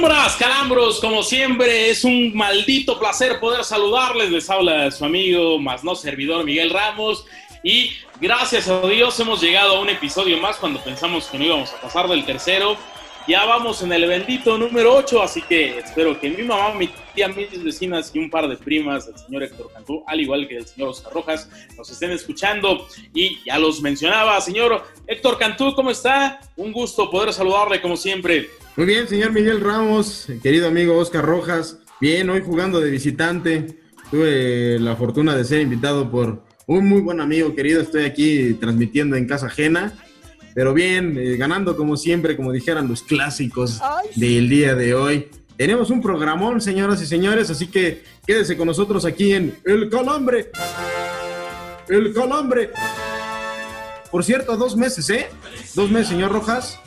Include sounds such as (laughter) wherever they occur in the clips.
Calambras, calambros, como siempre, es un maldito placer poder saludarles. Les habla su amigo, más no servidor, Miguel Ramos. Y gracias a Dios hemos llegado a un episodio más cuando pensamos que no íbamos a pasar del tercero. Ya vamos en el bendito número 8, así que espero que mi mamá, mi tía, mis vecinas y un par de primas del señor Héctor Cantú, al igual que el señor Oscar Rojas, nos estén escuchando. Y ya los mencionaba, señor Héctor Cantú, ¿cómo está? Un gusto poder saludarle como siempre. Muy bien, señor Miguel Ramos, querido amigo Oscar Rojas. Bien, hoy jugando de visitante. Tuve la fortuna de ser invitado por un muy buen amigo querido. Estoy aquí transmitiendo en casa ajena. Pero bien, eh, ganando como siempre, como dijeran los clásicos del día de hoy. Tenemos un programón, señoras y señores, así que quédese con nosotros aquí en El Calambre. El Calambre. Por cierto, dos meses, ¿eh? Dos meses, señor Rojas.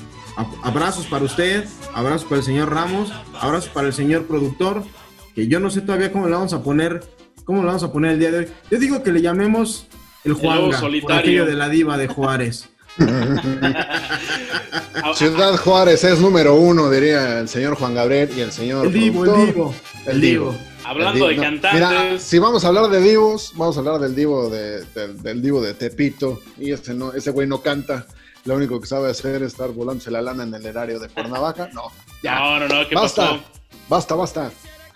Abrazos para usted, abrazos para el señor Ramos, abrazos para el señor productor, que yo no sé todavía cómo le vamos a poner, cómo le vamos a poner el día de hoy. Yo digo que le llamemos el Juanga, por solitario. aquello de la diva de Juárez. (laughs) Ciudad Juárez es número uno, diría el señor Juan Gabriel y el señor. El divo, el divo, El divo. Hablando El de. No, cantantes. Mira, si vamos a hablar de divos, vamos a hablar del divo de, del, del divo de Tepito. Y ese no, ese güey no canta. Lo único que sabe hacer es estar volándose la lana en el erario de Cuernavaca. No, ya. No, no, no, ¿qué basta, pasó? basta, basta.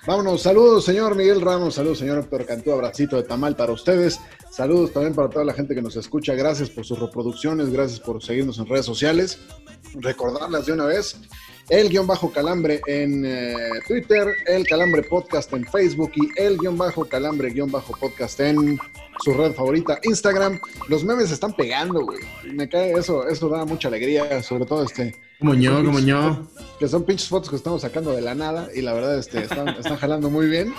Vámonos, saludos, señor Miguel Ramos, saludos, señor Héctor Cantú, abracito de tamal para ustedes. Saludos también para toda la gente que nos escucha. Gracias por sus reproducciones, gracias por seguirnos en redes sociales. Recordarlas de una vez. El guion bajo calambre en eh, Twitter, el calambre podcast en Facebook y el guion bajo calambre guion bajo podcast en su red favorita, Instagram. Los memes están pegando, güey. Me cae eso, eso da mucha alegría, sobre todo este, Como yo, como yo. que son pinches fotos que estamos sacando de la nada y la verdad este, están, están jalando muy bien.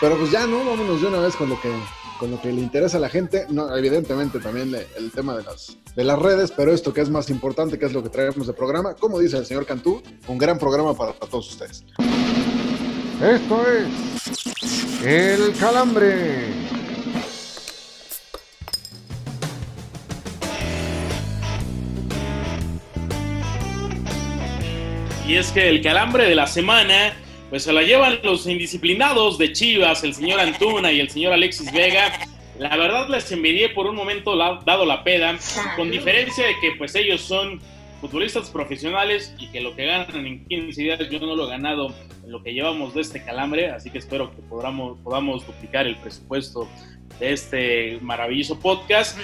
Pero pues ya, ¿no? Vámonos de una vez con lo que, con lo que le interesa a la gente. No, evidentemente también le- el tema de las, de las redes, pero esto que es más importante, que es lo que traemos de programa, como dice el señor Cantú, un gran programa para, para todos ustedes. Esto es El Calambre. Y es que el calambre de la semana, pues se la llevan los indisciplinados de Chivas, el señor Antuna y el señor Alexis Vega. La verdad les envidié por un momento la- dado la peda, con diferencia de que pues ellos son futbolistas profesionales y que lo que ganan en 15 días yo no lo he ganado en lo que llevamos de este calambre, así que espero que podamos, podamos duplicar el presupuesto de este maravilloso podcast.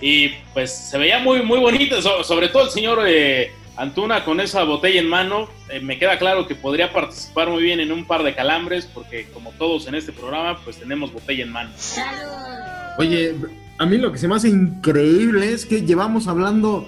Y pues se veía muy, muy bonito, so- sobre todo el señor eh, Antuna con esa botella en mano. Eh, me queda claro que podría participar muy bien en un par de calambres, porque como todos en este programa, pues tenemos botella en mano. Oye, a mí lo que se me hace increíble es que llevamos hablando,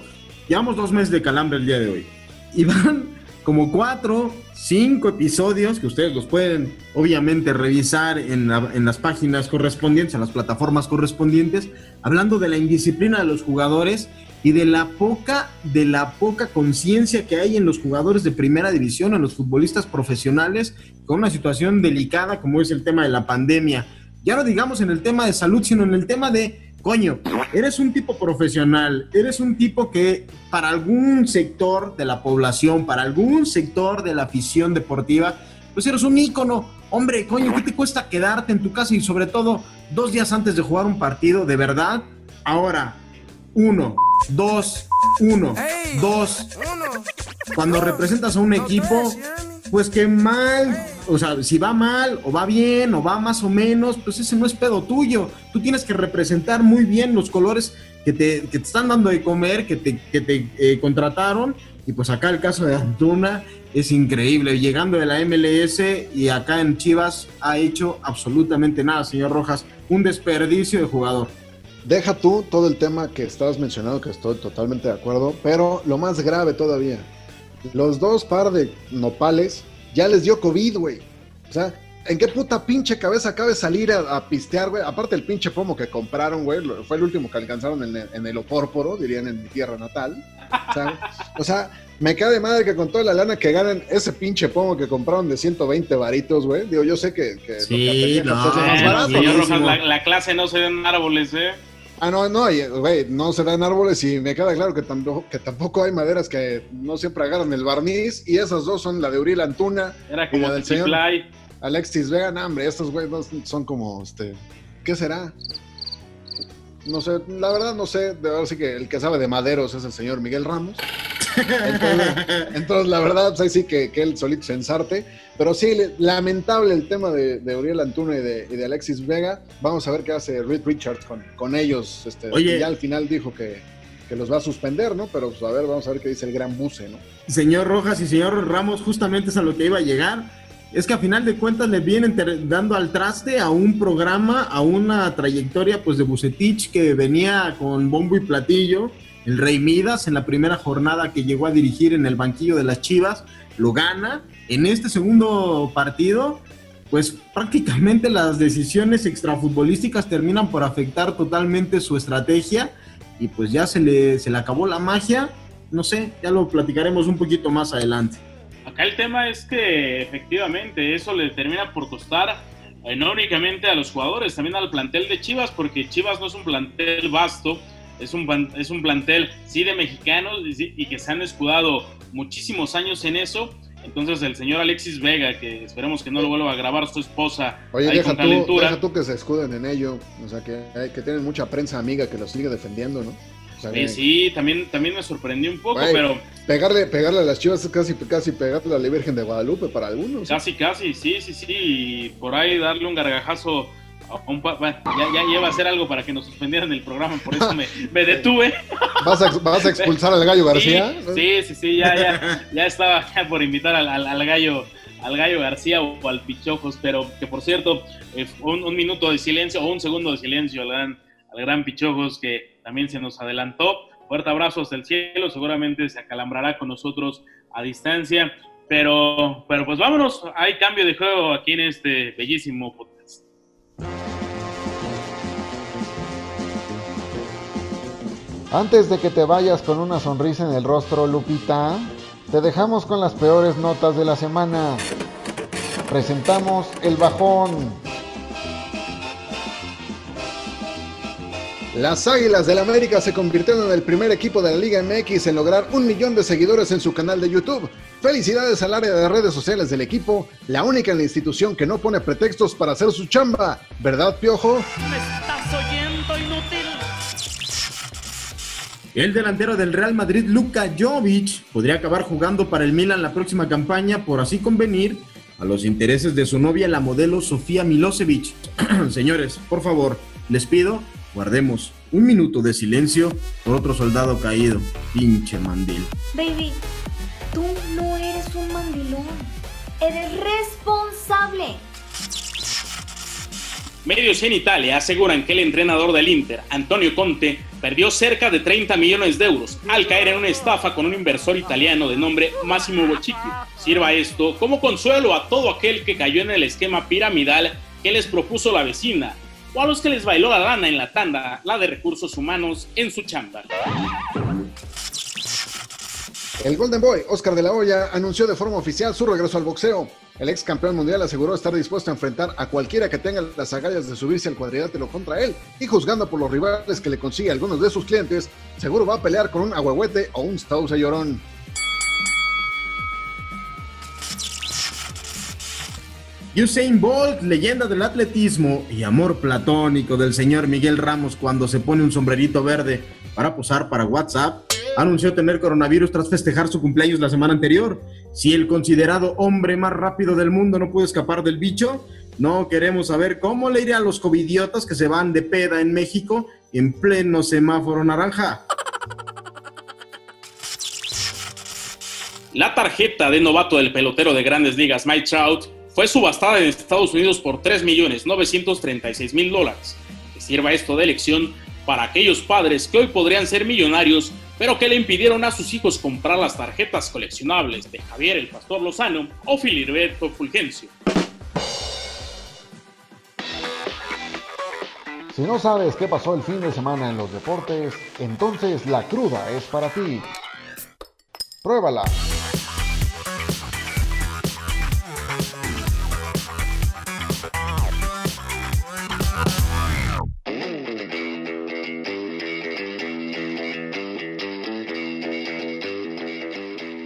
llevamos dos meses de calambre el día de hoy. Y van como cuatro, cinco episodios que ustedes los pueden obviamente revisar en, en las páginas correspondientes, en las plataformas correspondientes, hablando de la indisciplina de los jugadores y de la poca, de la poca conciencia que hay en los jugadores de primera división, en los futbolistas profesionales, con una situación delicada como es el tema de la pandemia ya no digamos en el tema de salud, sino en el tema de, coño, eres un tipo profesional, eres un tipo que para algún sector de la población, para algún sector de la afición deportiva, pues eres un ícono. Hombre, coño, ¿qué te cuesta quedarte en tu casa y sobre todo dos días antes de jugar un partido, de verdad? Ahora, uno, dos, uno, dos. Cuando representas a un equipo, pues que mal, o sea, si va mal o va bien o va más o menos, pues ese no es pedo tuyo. Tú tienes que representar muy bien los colores que te, que te están dando de comer, que te, que te eh, contrataron Y pues acá el caso de Antuna es increíble. Llegando de la MLS y acá en Chivas ha hecho absolutamente nada, señor Rojas. Un desperdicio de jugador. Deja tú todo el tema que estabas mencionando, que estoy totalmente de acuerdo, pero lo más grave todavía, los dos par de nopales ya les dio COVID, güey. O sea, ¿en qué puta pinche cabeza cabe salir a, pistear, güey? Aparte el pinche pomo que compraron, güey, fue el último que alcanzaron en el, en el Opórporo, dirían en mi tierra natal. O sea, o sea, me cae de madre que con toda la lana que ganan ese pinche pomo que compraron de 120 varitos, güey. Digo, yo sé que, que sí, lo no, es más barato. Rojas, la, la clase no se en árboles, ¿eh? Ah, no, no, güey, no se dan árboles y me queda claro que tampoco, que tampoco hay maderas que no siempre agarran el barniz y esas dos son la de Uriel Antuna Era y como la del señor. Alexis Vega. No, hombre, estos güey son como, este, ¿qué será? No sé, la verdad no sé, de verdad sí que el que sabe de maderos es el señor Miguel Ramos. Entonces, entonces, la verdad, pues sí que, que él solito se ensarte. Pero sí, le- lamentable el tema de, de Uriel Antuna y de, y de Alexis Vega. Vamos a ver qué hace Reed Richards con, con ellos. Este, Oye. Ya al final dijo que, que los va a suspender, ¿no? Pero pues, a ver, vamos a ver qué dice el gran buce, ¿no? Señor Rojas y señor Ramos, justamente es a lo que iba a llegar. Es que a final de cuentas le vienen dando al traste a un programa, a una trayectoria pues de Bucetich que venía con bombo y platillo. El Rey Midas en la primera jornada que llegó a dirigir en el banquillo de las Chivas, lo gana. En este segundo partido, pues prácticamente las decisiones extrafutbolísticas terminan por afectar totalmente su estrategia y pues ya se le, se le acabó la magia. No sé, ya lo platicaremos un poquito más adelante. Acá el tema es que efectivamente eso le termina por costar eh, no únicamente a los jugadores, también al plantel de Chivas, porque Chivas no es un plantel vasto, es un, es un plantel sí de mexicanos y, sí- y que se han escudado muchísimos años en eso. Entonces el señor Alexis Vega, que esperemos que no lo vuelva a grabar su esposa Oye, ahí deja con tú, deja tú que se escuden en ello. O sea, que, hay- que tienen mucha prensa amiga que los sigue defendiendo, ¿no? O sea, Eh, que sí, también, también me sorprendió un poco, Güey. pero pegarle, pegarle a las chivas es casi, casi pegarle a la Virgen de Guadalupe para algunos. Casi, casi, sí, sí, sí. Y por ahí darle un gargajazo bueno, ya, ya iba a hacer algo para que nos suspendieran el programa, por eso me, me (laughs) detuve. ¿Vas a, vas a expulsar al gallo García? Sí, sí, sí, ya, ya, ya estaba por invitar al, al- al gallo al gallo García o, al Pichojos, pero que por cierto, eh, un, un minuto de silencio o un segundo de silencio al gran, al gran Pichojos que también se nos adelantó. Fuerte abrazo hasta el cielo, seguramente se acalambrará con nosotros a distancia, pero, pero pues vámonos, hay cambio de juego aquí en este bellísimo podcast. Antes de que te vayas con una sonrisa en el rostro, Lupita, te dejamos con las peores notas de la semana. Presentamos el bajón. Las Águilas del América se convirtieron en el primer equipo de la Liga MX en lograr un millón de seguidores en su canal de YouTube. Felicidades al área de redes sociales del equipo, la única en la institución que no pone pretextos para hacer su chamba. ¿Verdad, Piojo? ¿Me El delantero del Real Madrid, Luka Jovic, podría acabar jugando para el Milan la próxima campaña por así convenir a los intereses de su novia, la modelo Sofía Milosevic. (clears throat) Señores, por favor, les pido, guardemos un minuto de silencio por otro soldado caído. Pinche mandil. Baby, tú no eres un mandilón. Eres responsable. Medios en Italia aseguran que el entrenador del Inter, Antonio Conte, perdió cerca de 30 millones de euros al caer en una estafa con un inversor italiano de nombre Massimo Bocicchi. Sirva esto como consuelo a todo aquel que cayó en el esquema piramidal que les propuso la vecina, o a los que les bailó la lana en la tanda, la de recursos humanos, en su chamba. El Golden Boy, Oscar de la Hoya, anunció de forma oficial su regreso al boxeo. El ex campeón mundial aseguró estar dispuesto a enfrentar a cualquiera que tenga las agallas de subirse al cuadrilátero contra él y juzgando por los rivales que le consigue a algunos de sus clientes, seguro va a pelear con un ahuehuete o un Stausa llorón. Usain Bolt, leyenda del atletismo y amor platónico del señor Miguel Ramos cuando se pone un sombrerito verde para posar para WhatsApp, anunció tener coronavirus tras festejar su cumpleaños la semana anterior. Si el considerado hombre más rápido del mundo no pudo escapar del bicho, no queremos saber cómo le irá a los covidiotas que se van de peda en México en pleno semáforo naranja. La tarjeta de novato del pelotero de grandes ligas, Mike Trout, fue subastada en Estados Unidos por 3.936.000 dólares. Que sirva esto de elección para aquellos padres que hoy podrían ser millonarios, pero que le impidieron a sus hijos comprar las tarjetas coleccionables de Javier el Pastor Lozano o Filiberto Fulgencio. Si no sabes qué pasó el fin de semana en los deportes, entonces la cruda es para ti. Pruébala.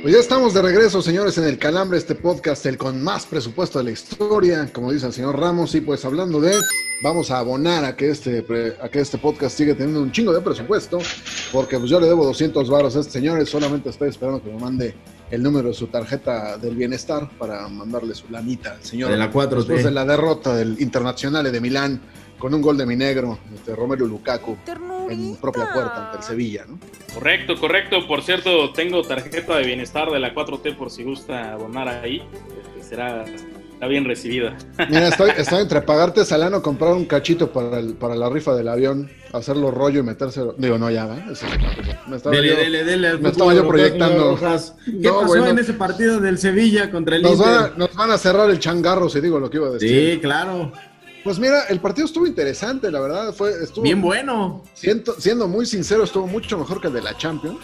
Pues ya estamos de regreso, señores, en el Calambre, este podcast, el con más presupuesto de la historia, como dice el señor Ramos, y pues hablando de, vamos a abonar a que este, a que este podcast siga teniendo un chingo de presupuesto, porque pues yo le debo 200 varos a este señor, solamente estoy esperando que me mande el número de su tarjeta del bienestar para mandarle su lanita al señor. De la 4T. Después de la derrota del Internacional de Milán, con un gol de mi negro, este, Romelu Lukaku, en propia puerta ante el Sevilla, ¿no? Correcto, correcto. Por cierto, tengo tarjeta de bienestar de la 4T por si gusta abonar ahí. Este, será, está bien recibida. (laughs) Mira, estoy, estoy entre pagarte salano, comprar un cachito para, el- para la rifa del avión, hacerlo rollo y metérselo. Digo, no, ya, ¿eh? Eso. Me estaba Dele, yo- dele, dele. me estaba yo proyectando. ¿Qué No, pasó bueno. en ese partido del Sevilla contra el nos, Inter? van a, nos van a cerrar el changarro, si digo lo que iba a decir. Sí, claro. Pues mira, el partido estuvo interesante, la verdad. Fue, estuvo, Bien bueno. siendo muy sincero, estuvo mucho mejor que el de la Champions.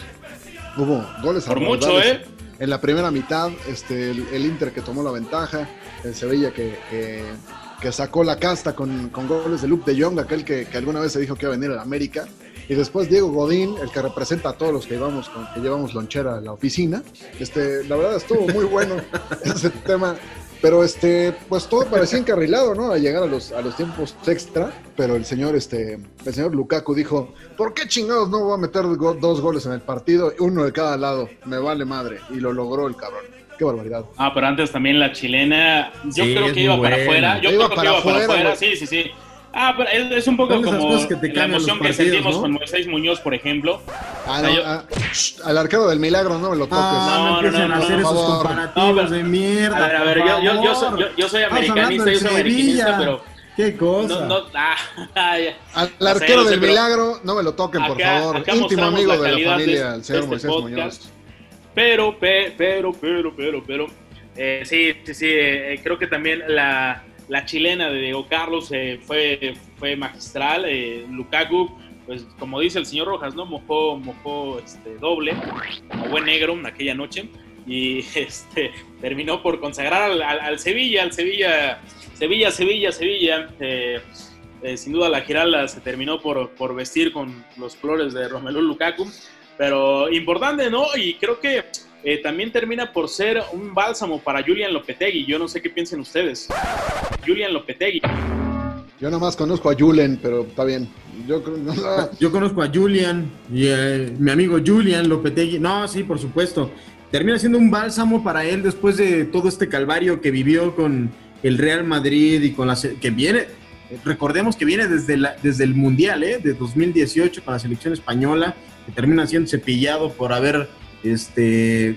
Hubo goles Por mucho, ¿eh? En la primera mitad, este, el, el Inter que tomó la ventaja, el Sevilla que, que, que sacó la casta con, con goles de Luke de Jong, aquel que, que alguna vez se dijo que iba a venir a la América. Y después Diego Godín, el que representa a todos los que llevamos, con, que llevamos lonchera a la oficina. Este, la verdad estuvo muy bueno (laughs) ese tema. Pero este, pues todo parecía encarrilado, ¿no? A llegar a los, a los tiempos extra. Pero el señor, este, el señor Lukaku dijo, ¿por qué chingados no voy a meter go- dos goles en el partido? Uno de cada lado. Me vale madre. Y lo logró el cabrón. Qué barbaridad. Ah, pero antes también la chilena, yo Sí, creo que iba para afuera. Yo Iba creo que iba para afuera, sí, sí, sí. Ah, pero es, es un poco como cosas que te la emoción que partidos, sentimos ¿no? con Moisés Muñoz, por ejemplo. Ah, O sea, no, yo- ah, shh, al arquero del milagro no me lo toques. Ah, No, no, no, no, hacer por esos favor. comparativos No, pero- de mierda. A ver, a ver, por yo, yo, yo, favor. soy, yo, yo soy americanista, yo soy americanista, pero Qué cosa. no, no, ah. (laughs) Al O sea, arquero no sé, del pero milagro, no me lo toquen, por acá- favor. acá Íntimo amigo la de la calidad de familia, este- el señor este Moisés podcast. Muñoz. Pero, pe- pero, pero, pero, pero, eh, sí, sí, sí, eh, creo que también la, la chilena de Diego Carlos eh, fue, fue magistral. eh, Lukaku, pues como dice el señor Rojas, ¿no? Mojó, mojó este, doble, como buen negro aquella noche. Y (laughs) este, terminó por consagrar al, al- Sevilla, al Sevilla, Sevilla, Sevilla, Sevilla. eh, eh, sin duda la Giralda se terminó por, por vestir con los colores de Romelu Lukaku. Pero importante, ¿no? Y creo que eh, también termina por ser un bálsamo para Julian Lopetegui. Yo no sé qué piensen ustedes. Julian Lopetegui. Yo nada más conozco a Julen, pero está bien. Yo creo no, no, (laughs) Yo conozco a Julian y eh, mi amigo Julian Lopetegui. No, sí, por supuesto. Termina siendo un bálsamo para él después de todo este calvario que vivió con el Real Madrid y con la que viene. Recordemos que viene desde, la- desde el Mundial ¿eh? de 2018 con la selección española, que termina siendo cepillado por haber este,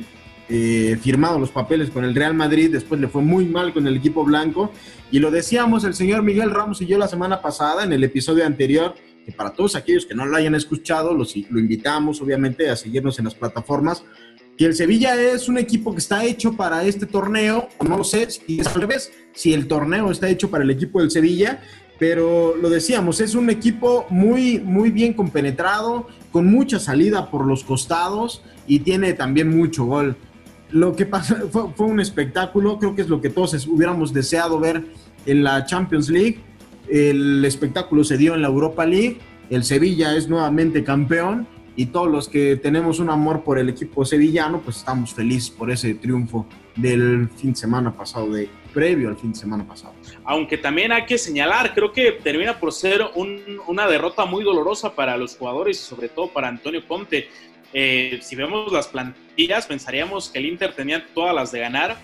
eh, firmado los papeles con el Real Madrid. Después le fue muy mal con el equipo blanco. Y lo decíamos el señor Miguel Ramos y yo la semana pasada en el episodio anterior, que para todos aquellos que no lo hayan escuchado, los, lo invitamos obviamente a seguirnos en las plataformas, que el Sevilla es un equipo que está hecho para este torneo, no sé si es al revés, si el torneo está hecho para el equipo del Sevilla, pero lo decíamos, es un equipo muy, muy bien compenetrado, con mucha salida por los costados y tiene también mucho gol. Lo que pasó fue, un espectáculo, creo que es lo que todos hubiéramos deseado ver en la Champions League. El espectáculo se dio en la Europa League, el Sevilla es nuevamente campeón y todos los que tenemos un amor por el equipo sevillano, pues estamos felices por ese triunfo del fin de semana pasado, de previo al fin de semana pasado. Aunque también hay que señalar, creo que termina por ser un- una derrota muy dolorosa para los jugadores y sobre todo para Antonio Conte. Eh, si vemos las plantillas, pensaríamos que el Inter tenía todas las de ganar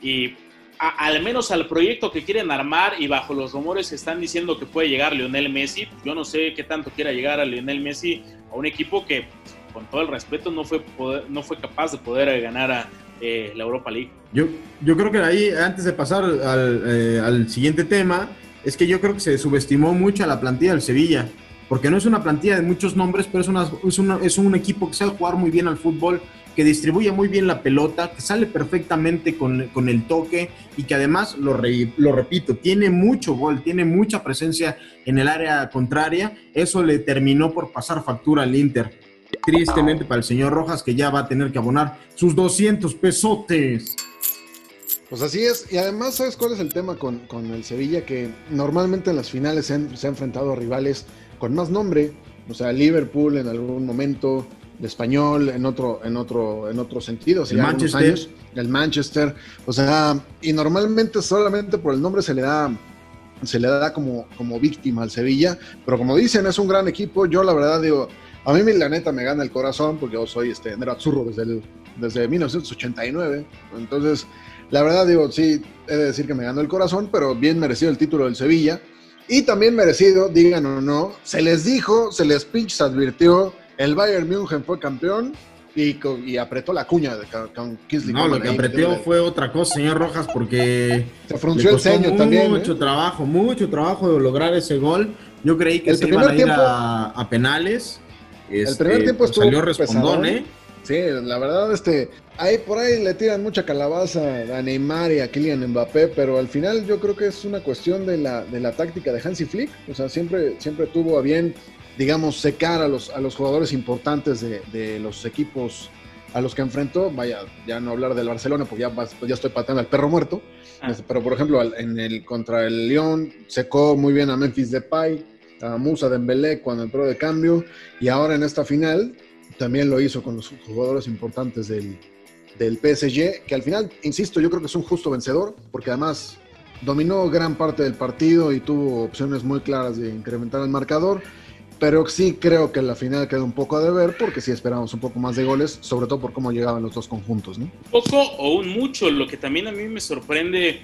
y al menos al proyecto que quieren armar y bajo los rumores que están diciendo que puede llegar Lionel Messi, yo no sé qué tanto quiera llegar a Lionel Messi a un equipo que con todo el respeto no fue, poder- no fue capaz de poder eh, ganar a eh, la Europa League. Yo, yo creo que ahí, antes de pasar al, eh, al siguiente tema, es que yo creo que se subestimó mucho a la plantilla del Sevilla, porque no es una plantilla de muchos nombres, pero es, una, es, una- es un equipo que sabe jugar muy bien al fútbol, que distribuye muy bien la pelota, que sale perfectamente con, con el toque y que además, lo, re- lo repito, tiene mucho gol, tiene mucha presencia en el área contraria. Eso le terminó por pasar factura al Inter. Tristemente para el señor Rojas, que ya va a tener que abonar sus 200 pesotes. Pues así es, y además, ¿sabes cuál es el tema con, con el Sevilla? Que normalmente en las finales se, han- se ha enfrentado a rivales con más nombre, o sea, Liverpool en algún momento, el español en otro, en otro, en otro sentido, El Manchester. años, el Manchester, o sea, y normalmente solamente por el nombre se le da se le da como, como víctima al Sevilla, pero como dicen, es un gran equipo, yo la verdad digo, a mí la neta me gana el corazón, porque yo soy este Nerazzurro desde, el, desde 1989, entonces la verdad digo, sí, he de decir que me ganó el corazón, pero bien merecido el título del Sevilla. Y también merecido, digan o no, se les dijo, se les pinches advirtió, el Bayern München fue campeón y, y apretó la cuña de, con, Kingsley No, lo que apretó fue otra cosa, señor Rojas, porque Se le frunció el ceño también. mucho ¿eh? trabajo, mucho trabajo de lograr ese gol. Yo creí que El se iban a ir tiempo- a, a penales. Este, primer tiempo pues, estuvo salió respondón. ¿eh? Sí, la verdad, este, ahí por ahí le tiran mucha calabaza a Neymar y a Kylian Mbappé, pero al final yo creo que es una cuestión de la, de la táctica de Hansi Flick. O sea, siempre, siempre tuvo a bien, digamos, secar a los, a los jugadores importantes de, de los equipos a los que enfrentó. Vaya, ya no hablar del Barcelona, porque ya, vas- ya estoy pateando al perro muerto. Ah. Este, Pero, por ejemplo, en el, contra el Lyon, secó muy bien a Memphis Depay, a Musa Dembélé cuando entró de cambio, y ahora en esta final también lo hizo con los jugadores importantes del, del PSG, que al final, insisto, yo creo que es un justo vencedor, porque además dominó gran parte del partido y tuvo opciones muy claras de incrementar el marcador, pero sí creo que la final queda un poco a deber, porque sí esperamos un poco más de goles, sobre todo por cómo llegaban los dos conjuntos. Poco o un mucho, lo que también a mí me sorprende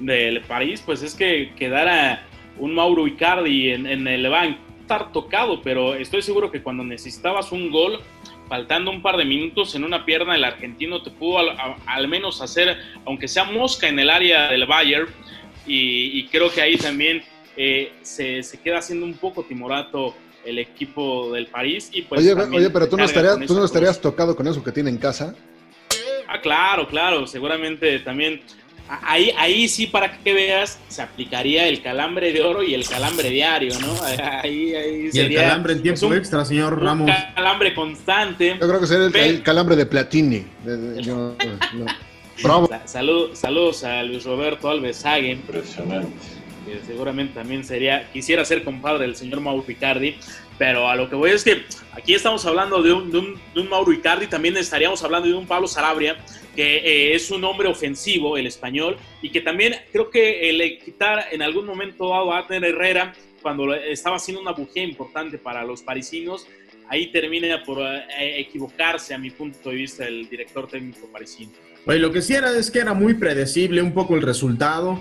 del París, pues es que quedara un Mauro Icardi en, en el banco. Estar tocado, pero estoy seguro que cuando necesitabas un gol, faltando un par de minutos en una pierna, el argentino te pudo al, a- al menos hacer, aunque sea mosca en el área del Bayern, y, y creo que ahí también eh, se, se queda haciendo un poco timorato el equipo del París. Y pues oye, oye, pero tú no, estarías, tú no tocado con eso que tiene en casa. Ah, claro, claro, seguramente también. Ahí, ahí sí, para que veas, se aplicaría el calambre de oro y el calambre diario, ¿no? (laughs) Ahí, ahí Y el sería calambre en tiempo un- extra, señor un Ramos. calambre constante. Yo creo que sería el, el calambre de Platini. Yo- (laughs) no. Bravo. Sa- salud- saludos a Luis Roberto Alves Hagen. Impresionante. Que seguramente también sería, quisiera ser compadre del señor Mauro Icardi, pero a lo que voy es que aquí estamos hablando de un, de un, de un Mauro Icardi, también estaríamos hablando de un Pablo Sarabria, que eh, es un hombre ofensivo, el español, y que también creo que eh, quitar en algún momento a Abner Herrera, cuando estaba haciendo una bujía importante para los parisinos, ahí termina por eh, equivocarse a mi punto de vista el director técnico parisino. Oye, lo que sí era es que era muy predecible un poco el resultado.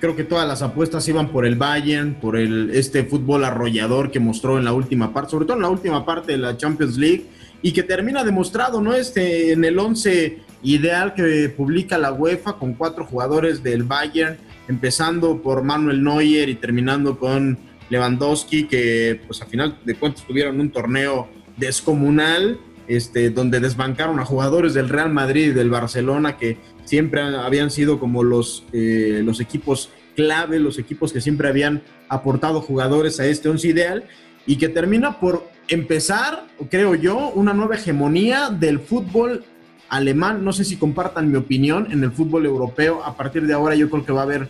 Creo que todas las apuestas iban por el Bayern, por el, este fútbol arrollador que mostró en la última parte, sobre todo en la última parte de la Champions League, y que termina demostrado, ¿no? Este, en el 11 ideal que publica la UEFA con cuatro jugadores del Bayern, empezando por Manuel Neuer y terminando con Lewandowski, que pues a final de cuentas tuvieron un torneo descomunal, este, donde desbancaron a jugadores del Real Madrid y del Barcelona que siempre habían sido como los, eh, los equipos clave, los equipos que siempre habían aportado jugadores a este once ideal y que termina por empezar, creo yo, una nueva hegemonía del fútbol alemán. No sé si compartan mi opinión en el fútbol europeo. A partir de ahora yo creo que va a haber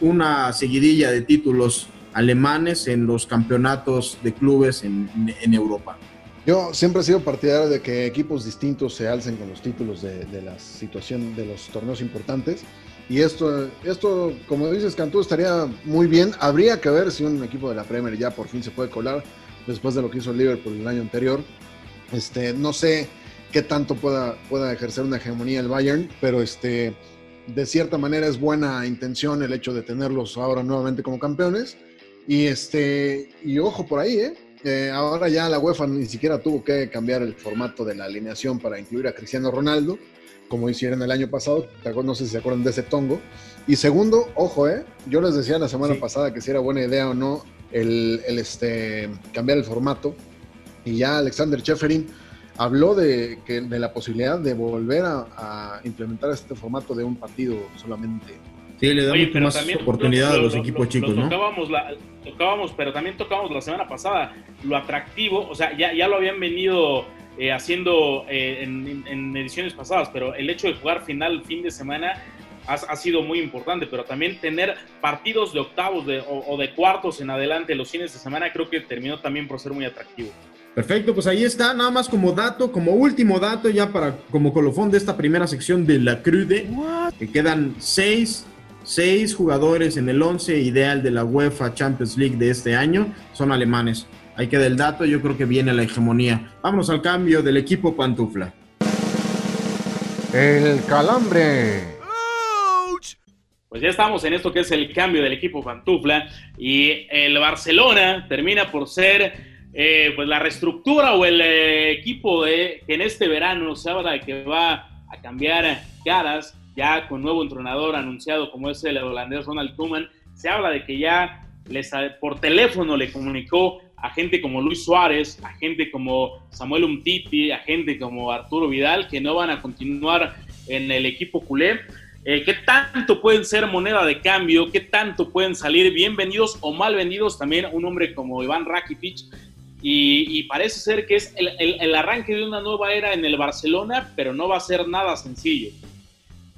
una seguidilla de títulos alemanes en los campeonatos de clubes en, en Europa. Yo siempre he sido partidario de que equipos distintos se alcen con los títulos de, de la situación de los torneos importantes. Y esto, esto, como dices, Cantú, estaría muy bien. Habría que ver si un equipo de la Premier ya por fin se puede colar después de lo que hizo el Liverpool el año anterior. Este, no sé qué tanto pueda, pueda ejercer una hegemonía el Bayern, pero este, de cierta manera es buena intención el hecho de tenerlos ahora nuevamente como campeones. Y este, y ojo por ahí, ¿eh? Eh, ahora ya la UEFA ni siquiera tuvo que cambiar el formato de la alineación para incluir a Cristiano Ronaldo. como hicieron el año pasado. No sé si se acuerdan de ese tongo. Y segundo, ojo, ¿eh? Yo les decía la semana pasada que si era buena idea o no el, este, cambiar el formato. Y ya Alexander Cheferin habló de, que, de la posibilidad de volver a, implementar este formato de un partido solamente. Sí, le da más oportunidad a los equipos chicos, ¿no? Tocábamos, la, tocábamos, pero también tocábamos la semana pasada lo atractivo, o sea, ya, ya lo habían venido eh, haciendo eh, en, ediciones pasadas, pero el hecho de jugar final fin de semana ha, sido muy importante, pero también tener partidos de octavos o, de cuartos en adelante los fines de semana creo que terminó también por ser muy atractivo. Perfecto, pues ahí está, nada más como dato, como último dato ya para como colofón de esta primera sección de la crude, que quedan seis, seis jugadores en el once ideal de la UEFA Champions League de este año, son alemanes. Ahí queda el dato, yo creo que viene la hegemonía. Vámonos al cambio del equipo Pantufla. El calambre. Pues ya estamos en esto que es el cambio del equipo Pantufla y el Barcelona termina por ser eh, pues la reestructura o el eh, equipo de, que en este verano se habla de que va a cambiar caras ya con nuevo entrenador anunciado como es el holandés Ronald Koeman. Se habla de que ya les, por teléfono le comunicó a gente como Luis Suárez, a gente como Samuel Umtiti, a gente como Arturo Vidal, que no van a continuar en el equipo culé. Eh, ¿Qué tanto pueden ser moneda de cambio? ¿Qué tanto pueden salir bien vendidos o mal vendidos? También un hombre como Iván Rakitic. Y, parece ser que es el arranque de una nueva era en el Barcelona, pero no va a ser nada sencillo.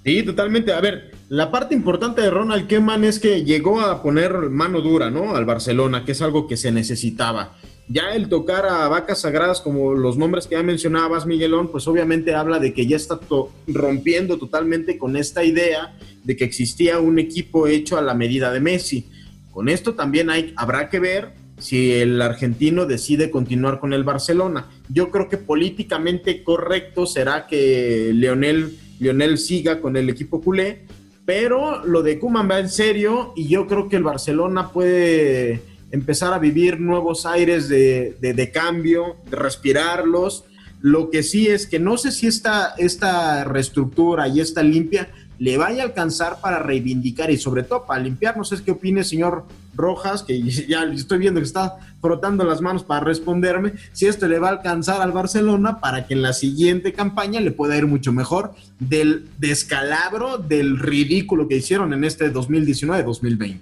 Sí, totalmente. A ver, la parte importante de Ronald Koeman es que llegó a poner mano dura, ¿no? Al Barcelona, que es algo que se necesitaba. Ya el tocar a vacas sagradas, como los nombres que ya mencionabas, Miguelón, pues obviamente habla de que ya está rompiendo totalmente con esta idea de que existía un equipo hecho a la medida de Messi. Con esto también hay, habrá que ver si el argentino decide continuar con el Barcelona. Yo creo que políticamente correcto será que Leonel Lionel siga con el equipo culé, pero lo de Kuman va en serio y yo creo que el Barcelona puede empezar a vivir nuevos aires de, de, cambio, de respirarlos. Lo que sí es que no sé si esta, esta reestructura y esta limpia le vaya a alcanzar para reivindicar y sobre todo para limpiar. No sé qué opine, señor Rojas, que (laughs) ya estoy viendo que está frotando las manos para responderme, si esto le va a alcanzar al Barcelona para que en la siguiente campaña le pueda ir mucho mejor del descalabro, del ridículo que hicieron en este 2019-2020.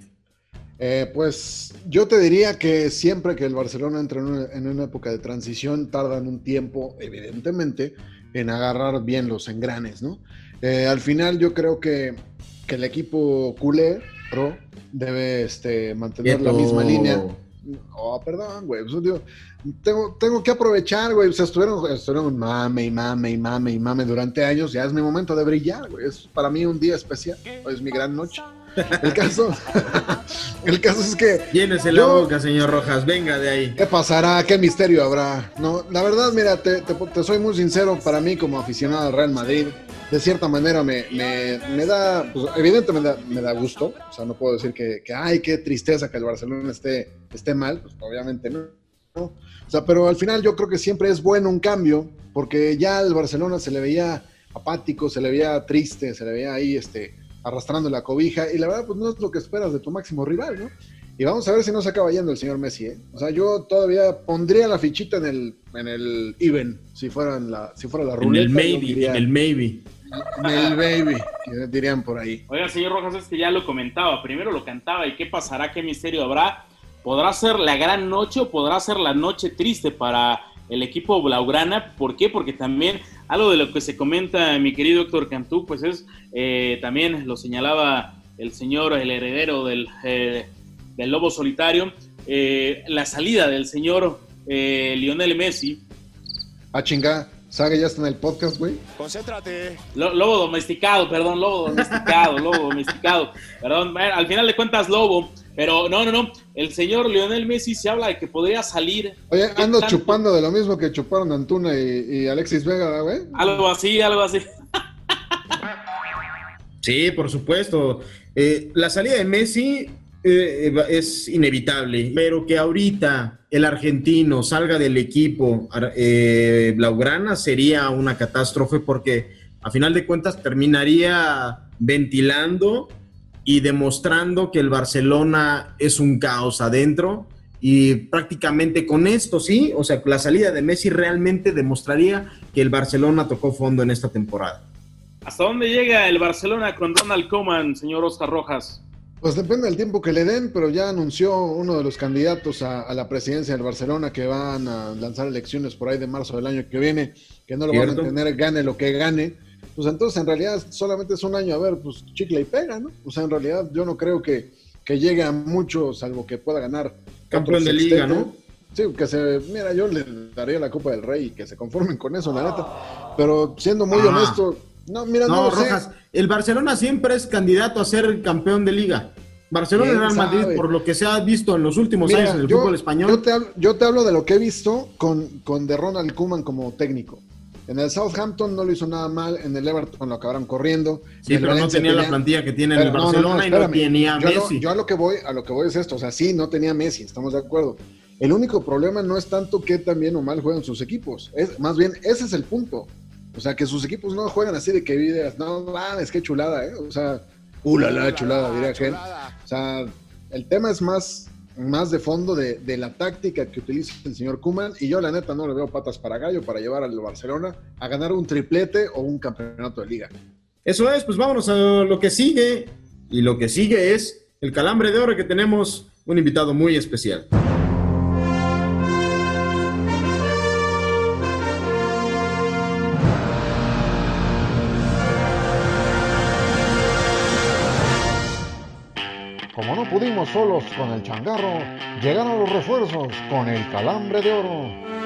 Eh, pues yo te diría que siempre que el Barcelona entra en una, en una época de transición, tardan un tiempo, evidentemente, en agarrar bien los engranes, ¿no? Eh, al final yo creo que, el equipo culé, pro, debe este, mantener la misma línea. Oh, perdón, güey. Pues, tengo, tengo que aprovechar, güey. O sea, estuvieron, estuvieron mame y mame y mame y mame durante años. Ya es mi momento de brillar, güey. Es para mí un día especial. Es mi gran noche. El caso, (laughs) el caso es que. Llénese la boca, señor Rojas, venga de ahí. ¿Qué pasará? ¿Qué misterio habrá? No, la verdad, mira, te, te, soy muy sincero, para mí como aficionado al Real Madrid, de cierta manera me, me, me da, pues, evidentemente me da, gusto, o sea, no puedo decir que, que, ay, qué tristeza que el Barcelona esté, esté mal, pues obviamente no. O sea, pero al final yo creo que siempre es bueno un cambio, porque ya el Barcelona se le veía apático, se le veía triste, se le veía ahí, este, arrastrando la cobija, y la verdad, pues no es lo que esperas de tu máximo rival, ¿no? Y vamos a ver si no se acaba yendo el señor Messi, ¿eh? O sea, yo todavía pondría la fichita en el, en el even, si fuera, la, si fuera la ruleta. En el maybe, en el maybe. En el baby, dirían por ahí. Oiga, señor Rojas, es que ya lo comentaba, primero lo cantaba, ¿y qué pasará? ¿Qué misterio habrá? ¿Podrá ser la gran noche o podrá ser la noche triste para el equipo Blaugrana? ¿Por qué? Porque también algo de lo que se comenta mi querido Héctor Cantú, pues es, eh, también lo señalaba el señor, el heredero del, eh, del Lobo Solitario, eh, la salida del señor Lionel Messi. Ah, chingar, Saga ya está en el podcast, güey. Concéntrate. lobo domesticado, perdón, lobo domesticado, (laughs) lobo domesticado. Perdón, al final de cuentas, lobo. Pero no, no, no. El señor Lionel Messi se habla de que podría salir. Oye, ando chupando de lo mismo que chuparon Antuna y, Alexis Vega, güey. Algo así, algo así. Sí, por supuesto. Eh, la salida de Messi eh, es inevitable, pero que ahorita el argentino salga del equipo eh, Blaugrana sería una catástrofe porque a final de cuentas terminaría ventilando y demostrando que el Barcelona es un caos adentro y prácticamente con esto, sí, o sea, la salida de Messi realmente demostraría que el Barcelona tocó fondo en esta temporada. ¿Hasta dónde llega el Barcelona con Ronald Koeman, señor Oscar Rojas? Pues depende del tiempo que le den, pero ya anunció uno de los candidatos a, a, la presidencia del Barcelona que van a lanzar elecciones por ahí de marzo del año que viene, que no lo ¿Cierto? van a tener, gane lo que gane. Pues entonces en realidad solamente es un año, a ver, pues chicle y pega, ¿no? O sea, en realidad yo no creo que, que llegue a mucho, salvo que pueda ganar. Campeón de liga. ¿no? Sí, que se, mira, yo le daría la Copa del Rey y que se conformen con eso, la neta. Pero siendo muy Ah. honesto, no, mira, no, No, lo sé. El Barcelona siempre es candidato a ser campeón de liga. Barcelona y ¿Quién Real Madrid, sabe? por lo que se ha visto en los últimos Mira, años en el yo, fútbol español. Yo te, hablo, yo te hablo de lo que he visto con, con de Ronald Koeman como técnico. En el Southampton no lo hizo nada mal, en el Everton lo acabaron corriendo. sí, pero no Valencia tenía la tenía- plantilla que tiene en el Pero, no, no, no, Barcelona y no tenía lo- Messi. yo a lo que voy, a lo que voy es esto, o sea, sí, no tenía Messi, estamos de acuerdo. El único problema no es tanto que tan bien o mal juegan sus equipos, es más bien ese es el punto. O sea, que sus equipos no juegan así de que digas, no mames, qué chulada, ¿eh? O sea, ulala, chulada, diría que. O sea, el tema es más, más de fondo de, de la táctica que utiliza el señor Kuman. Y yo, la neta, no le veo patas para gallo para llevar al Barcelona a ganar un triplete o un campeonato de liga. Eso es, pues vámonos a lo que sigue. Y lo que sigue es el calambre de oro que tenemos un invitado muy especial. Pudimos solos con el changarro, llegaron los refuerzos con el calambre de oro.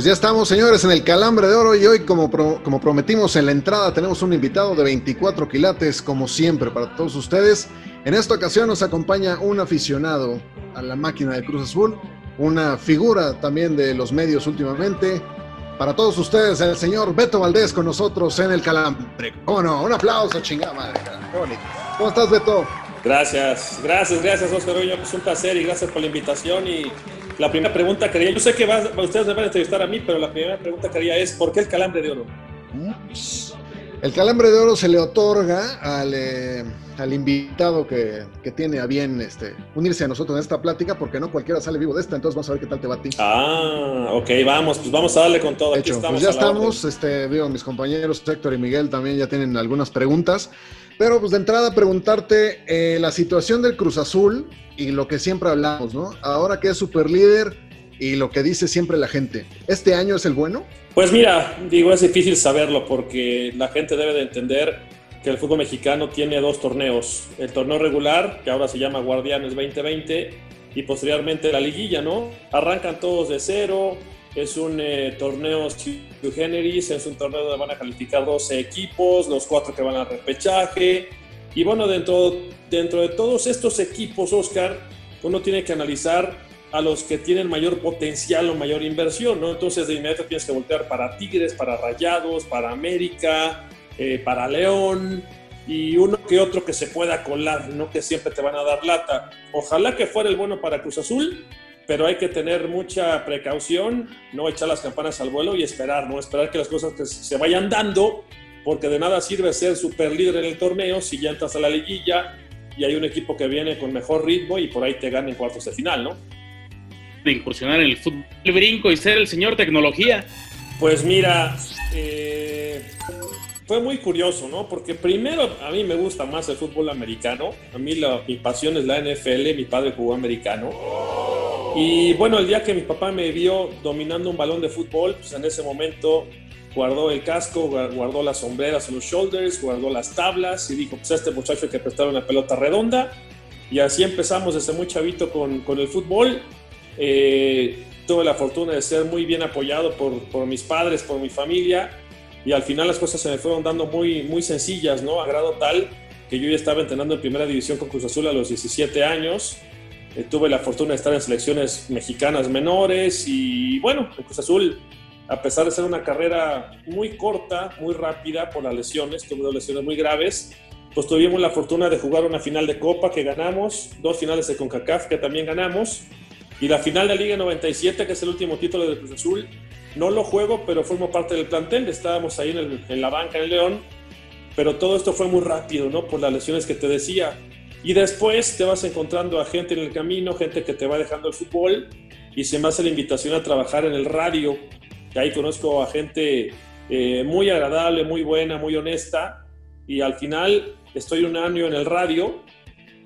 Pues ya estamos, señores, en el calambre de oro y hoy, como, pro- como prometimos en la entrada, tenemos un invitado de 24 quilates, como siempre, para todos ustedes. En esta ocasión nos acompaña un aficionado a la máquina de Cruz Azul, una figura también de los medios últimamente. Para todos ustedes, el señor Beto Valdés con nosotros en el calambre. ¿Cómo no? Un aplauso, chingada madre. ¿Cómo estás, Beto? Gracias, gracias, gracias, Oscar. Es un placer y gracias por la invitación. Y la primera pregunta que haría, yo sé que vas- ustedes me van a entrevistar a mí, pero la primera pregunta que haría es: ¿por qué el calambre de oro? El calambre de oro se le otorga al, eh, al invitado que, que tiene a bien este, unirse a nosotros en esta plática, porque no cualquiera sale vivo de esta, entonces vamos a ver qué tal te va a ti. Ah, ok, vamos, pues vamos a darle con todo. Aquí hecho, estamos. pues ya estamos, este, digo, mis compañeros Héctor y Miguel también ya tienen algunas preguntas, pero pues de entrada preguntarte eh, la situación del Cruz Azul y lo que siempre hablamos, ¿no? Ahora que es super líder y lo que dice siempre la gente, ¿este año es el bueno? Pues mira, digo, es difícil saberlo porque la gente debe de entender que el fútbol mexicano tiene dos torneos. El torneo regular, que ahora se llama Guardianes 2020, y posteriormente la liguilla, ¿no? Arrancan todos de cero, es un eh, torneo sui generis, es un torneo donde van a calificar 12 equipos, los cuatro que van al repechaje. Y bueno, dentro, dentro de todos estos equipos, Oscar, uno tiene que analizar a los que tienen mayor potencial o mayor inversión, ¿no? Entonces de inmediato tienes que voltear para Tigres, para Rayados, para América, eh, para León y uno que otro que se pueda colar, no que siempre te van a dar lata. Ojalá que fuera el bueno para Cruz Azul, pero hay que tener mucha precaución, no echar las campanas al vuelo y esperar, ¿no? Esperar que las cosas que se vayan dando, porque de nada sirve ser super líder en el torneo si ya entras a la liguilla y hay un equipo que viene con mejor ritmo y por ahí te gana en cuartos de final, ¿no? De incursionar en el fútbol el brinco y ser el señor tecnología. Pues mira, eh, fue muy curioso, ¿no? Porque primero a mí me gusta más el fútbol americano. A mí la, mi pasión es la NFL, mi padre jugó americano. Y bueno, el día que mi papá me vio dominando un balón de fútbol, pues en ese momento guardó el casco, gua- guardó las sombreras los shoulders, guardó las tablas y dijo, pues a este muchacho hay que prestarle una pelota redonda. Y así empezamos desde muy chavito con, con el fútbol. Eh, tuve la fortuna de ser muy bien apoyado por, por mis padres, por mi familia, y al final las cosas se me fueron dando muy, muy sencillas, ¿no? A grado tal que yo ya estaba entrenando en primera división con Cruz Azul a los 17 años. Eh, tuve la fortuna de estar en selecciones mexicanas menores y bueno, en Cruz Azul, a pesar de ser una carrera muy corta, muy rápida por las lesiones, tuve dos lesiones muy graves, pues tuvimos la fortuna de jugar una final de Copa que ganamos, dos finales de CONCACAF que también ganamos y la final de Liga 97, que es el último título de Cruz Azul. No lo juego, pero formo parte del plantel, estábamos ahí en, en la banca en el León, pero todo esto fue muy rápido, ¿no? Por las lesiones que te decía y después te vas encontrando a gente en el camino, gente que te va dejando el fútbol y se me hace la invitación a trabajar en el radio. Que ahí conozco a gente eh, muy agradable, muy buena, muy honesta. Y al final estoy un año en el radio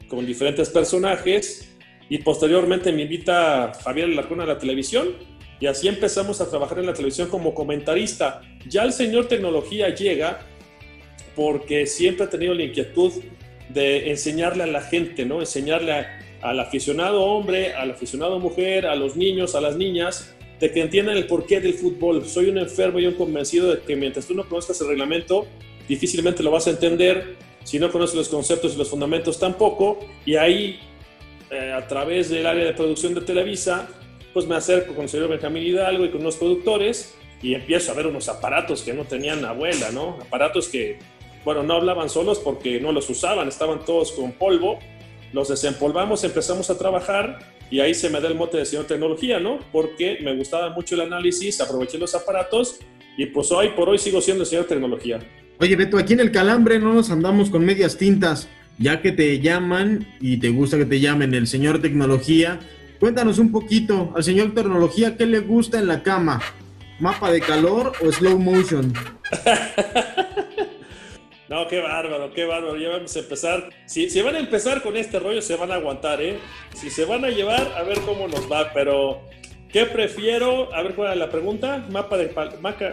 con diferentes personajes y posteriormente me invita Javier Lacuna a la televisión y así empezamos a trabajar en la televisión como comentarista. Ya el señor tecnología llega porque siempre ha tenido la inquietud de enseñarle a la gente, ¿no? Enseñarle al aficionado hombre, al aficionado mujer, a los niños, a las niñas, de que entiendan el porqué del fútbol. Soy un enfermo y un convencido de que mientras tú no conozcas el reglamento, difícilmente lo vas a entender. Si no conoces los conceptos y los fundamentos, tampoco. Y ahí, eh, a través del área de producción de Televisa, pues me acerco con el señor Benjamín Hidalgo y con unos productores y empiezo a ver unos aparatos que no tenían abuela, ¿no? Aparatos que bueno, no hablaban solos porque no los usaban, estaban todos con polvo. Los desempolvamos, empezamos a trabajar y ahí se me da el mote de señor tecnología, ¿no? Porque me gustaba mucho el análisis, aproveché los aparatos y pues hoy por hoy sigo siendo el señor tecnología. Oye, Beto, aquí en el Calambre no nos andamos con medias tintas, ya que te llaman y te gusta que te llamen el señor tecnología. Cuéntanos un poquito al señor tecnología, ¿qué le gusta en la cama? ¿Mapa de calor o slow motion? (laughs) No, qué bárbaro, qué bárbaro. Ya vamos a empezar. Si, si van a empezar con este rollo, se van a aguantar, ¿eh? Si se van a llevar, a ver cómo nos va. Pero, ¿qué prefiero? A ver cuál es la pregunta. ¿Mapa de,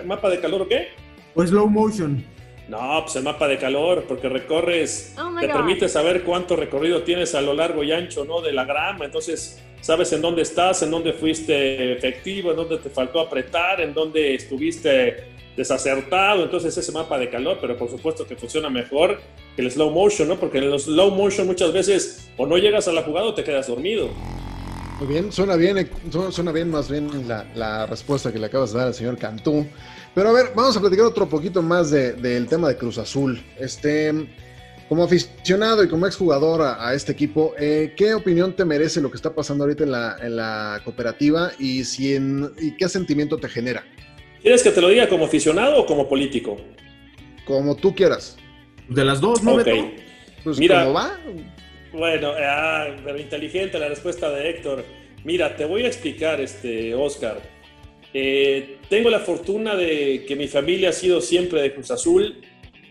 mapa de calor o qué? O slow motion. No, pues el mapa de calor, porque recorres, oh te permite saber cuánto recorrido tienes a lo largo y ancho, ¿no? De la grama. Entonces, sabes en dónde estás, en dónde fuiste efectivo, en dónde te faltó apretar, en dónde estuviste desacertado, entonces ese mapa de calor, pero por supuesto que funciona mejor que el slow motion, ¿no? Porque en el slow motion muchas veces o no llegas a la jugada o te quedas dormido. Muy bien, suena bien, suena bien más bien la, respuesta que le acabas de dar al señor Cantú. Pero a ver, vamos a platicar otro poquito más del tema de Cruz Azul. Este, como aficionado y como exjugador a, a este equipo, eh, ¿qué opinión te merece lo que está pasando ahorita en la, en la cooperativa y, si y qué sentimiento te genera? ¿Quieres que te lo diga como aficionado o como político? Como tú quieras. De las dos, ¿no? Ok. Pues, Mira, ¿cómo va? Bueno, ah, pero inteligente la respuesta de Héctor. Mira, te voy a explicar, este, Oscar. Eh, tengo la fortuna de que mi familia ha sido siempre de Cruz Azul.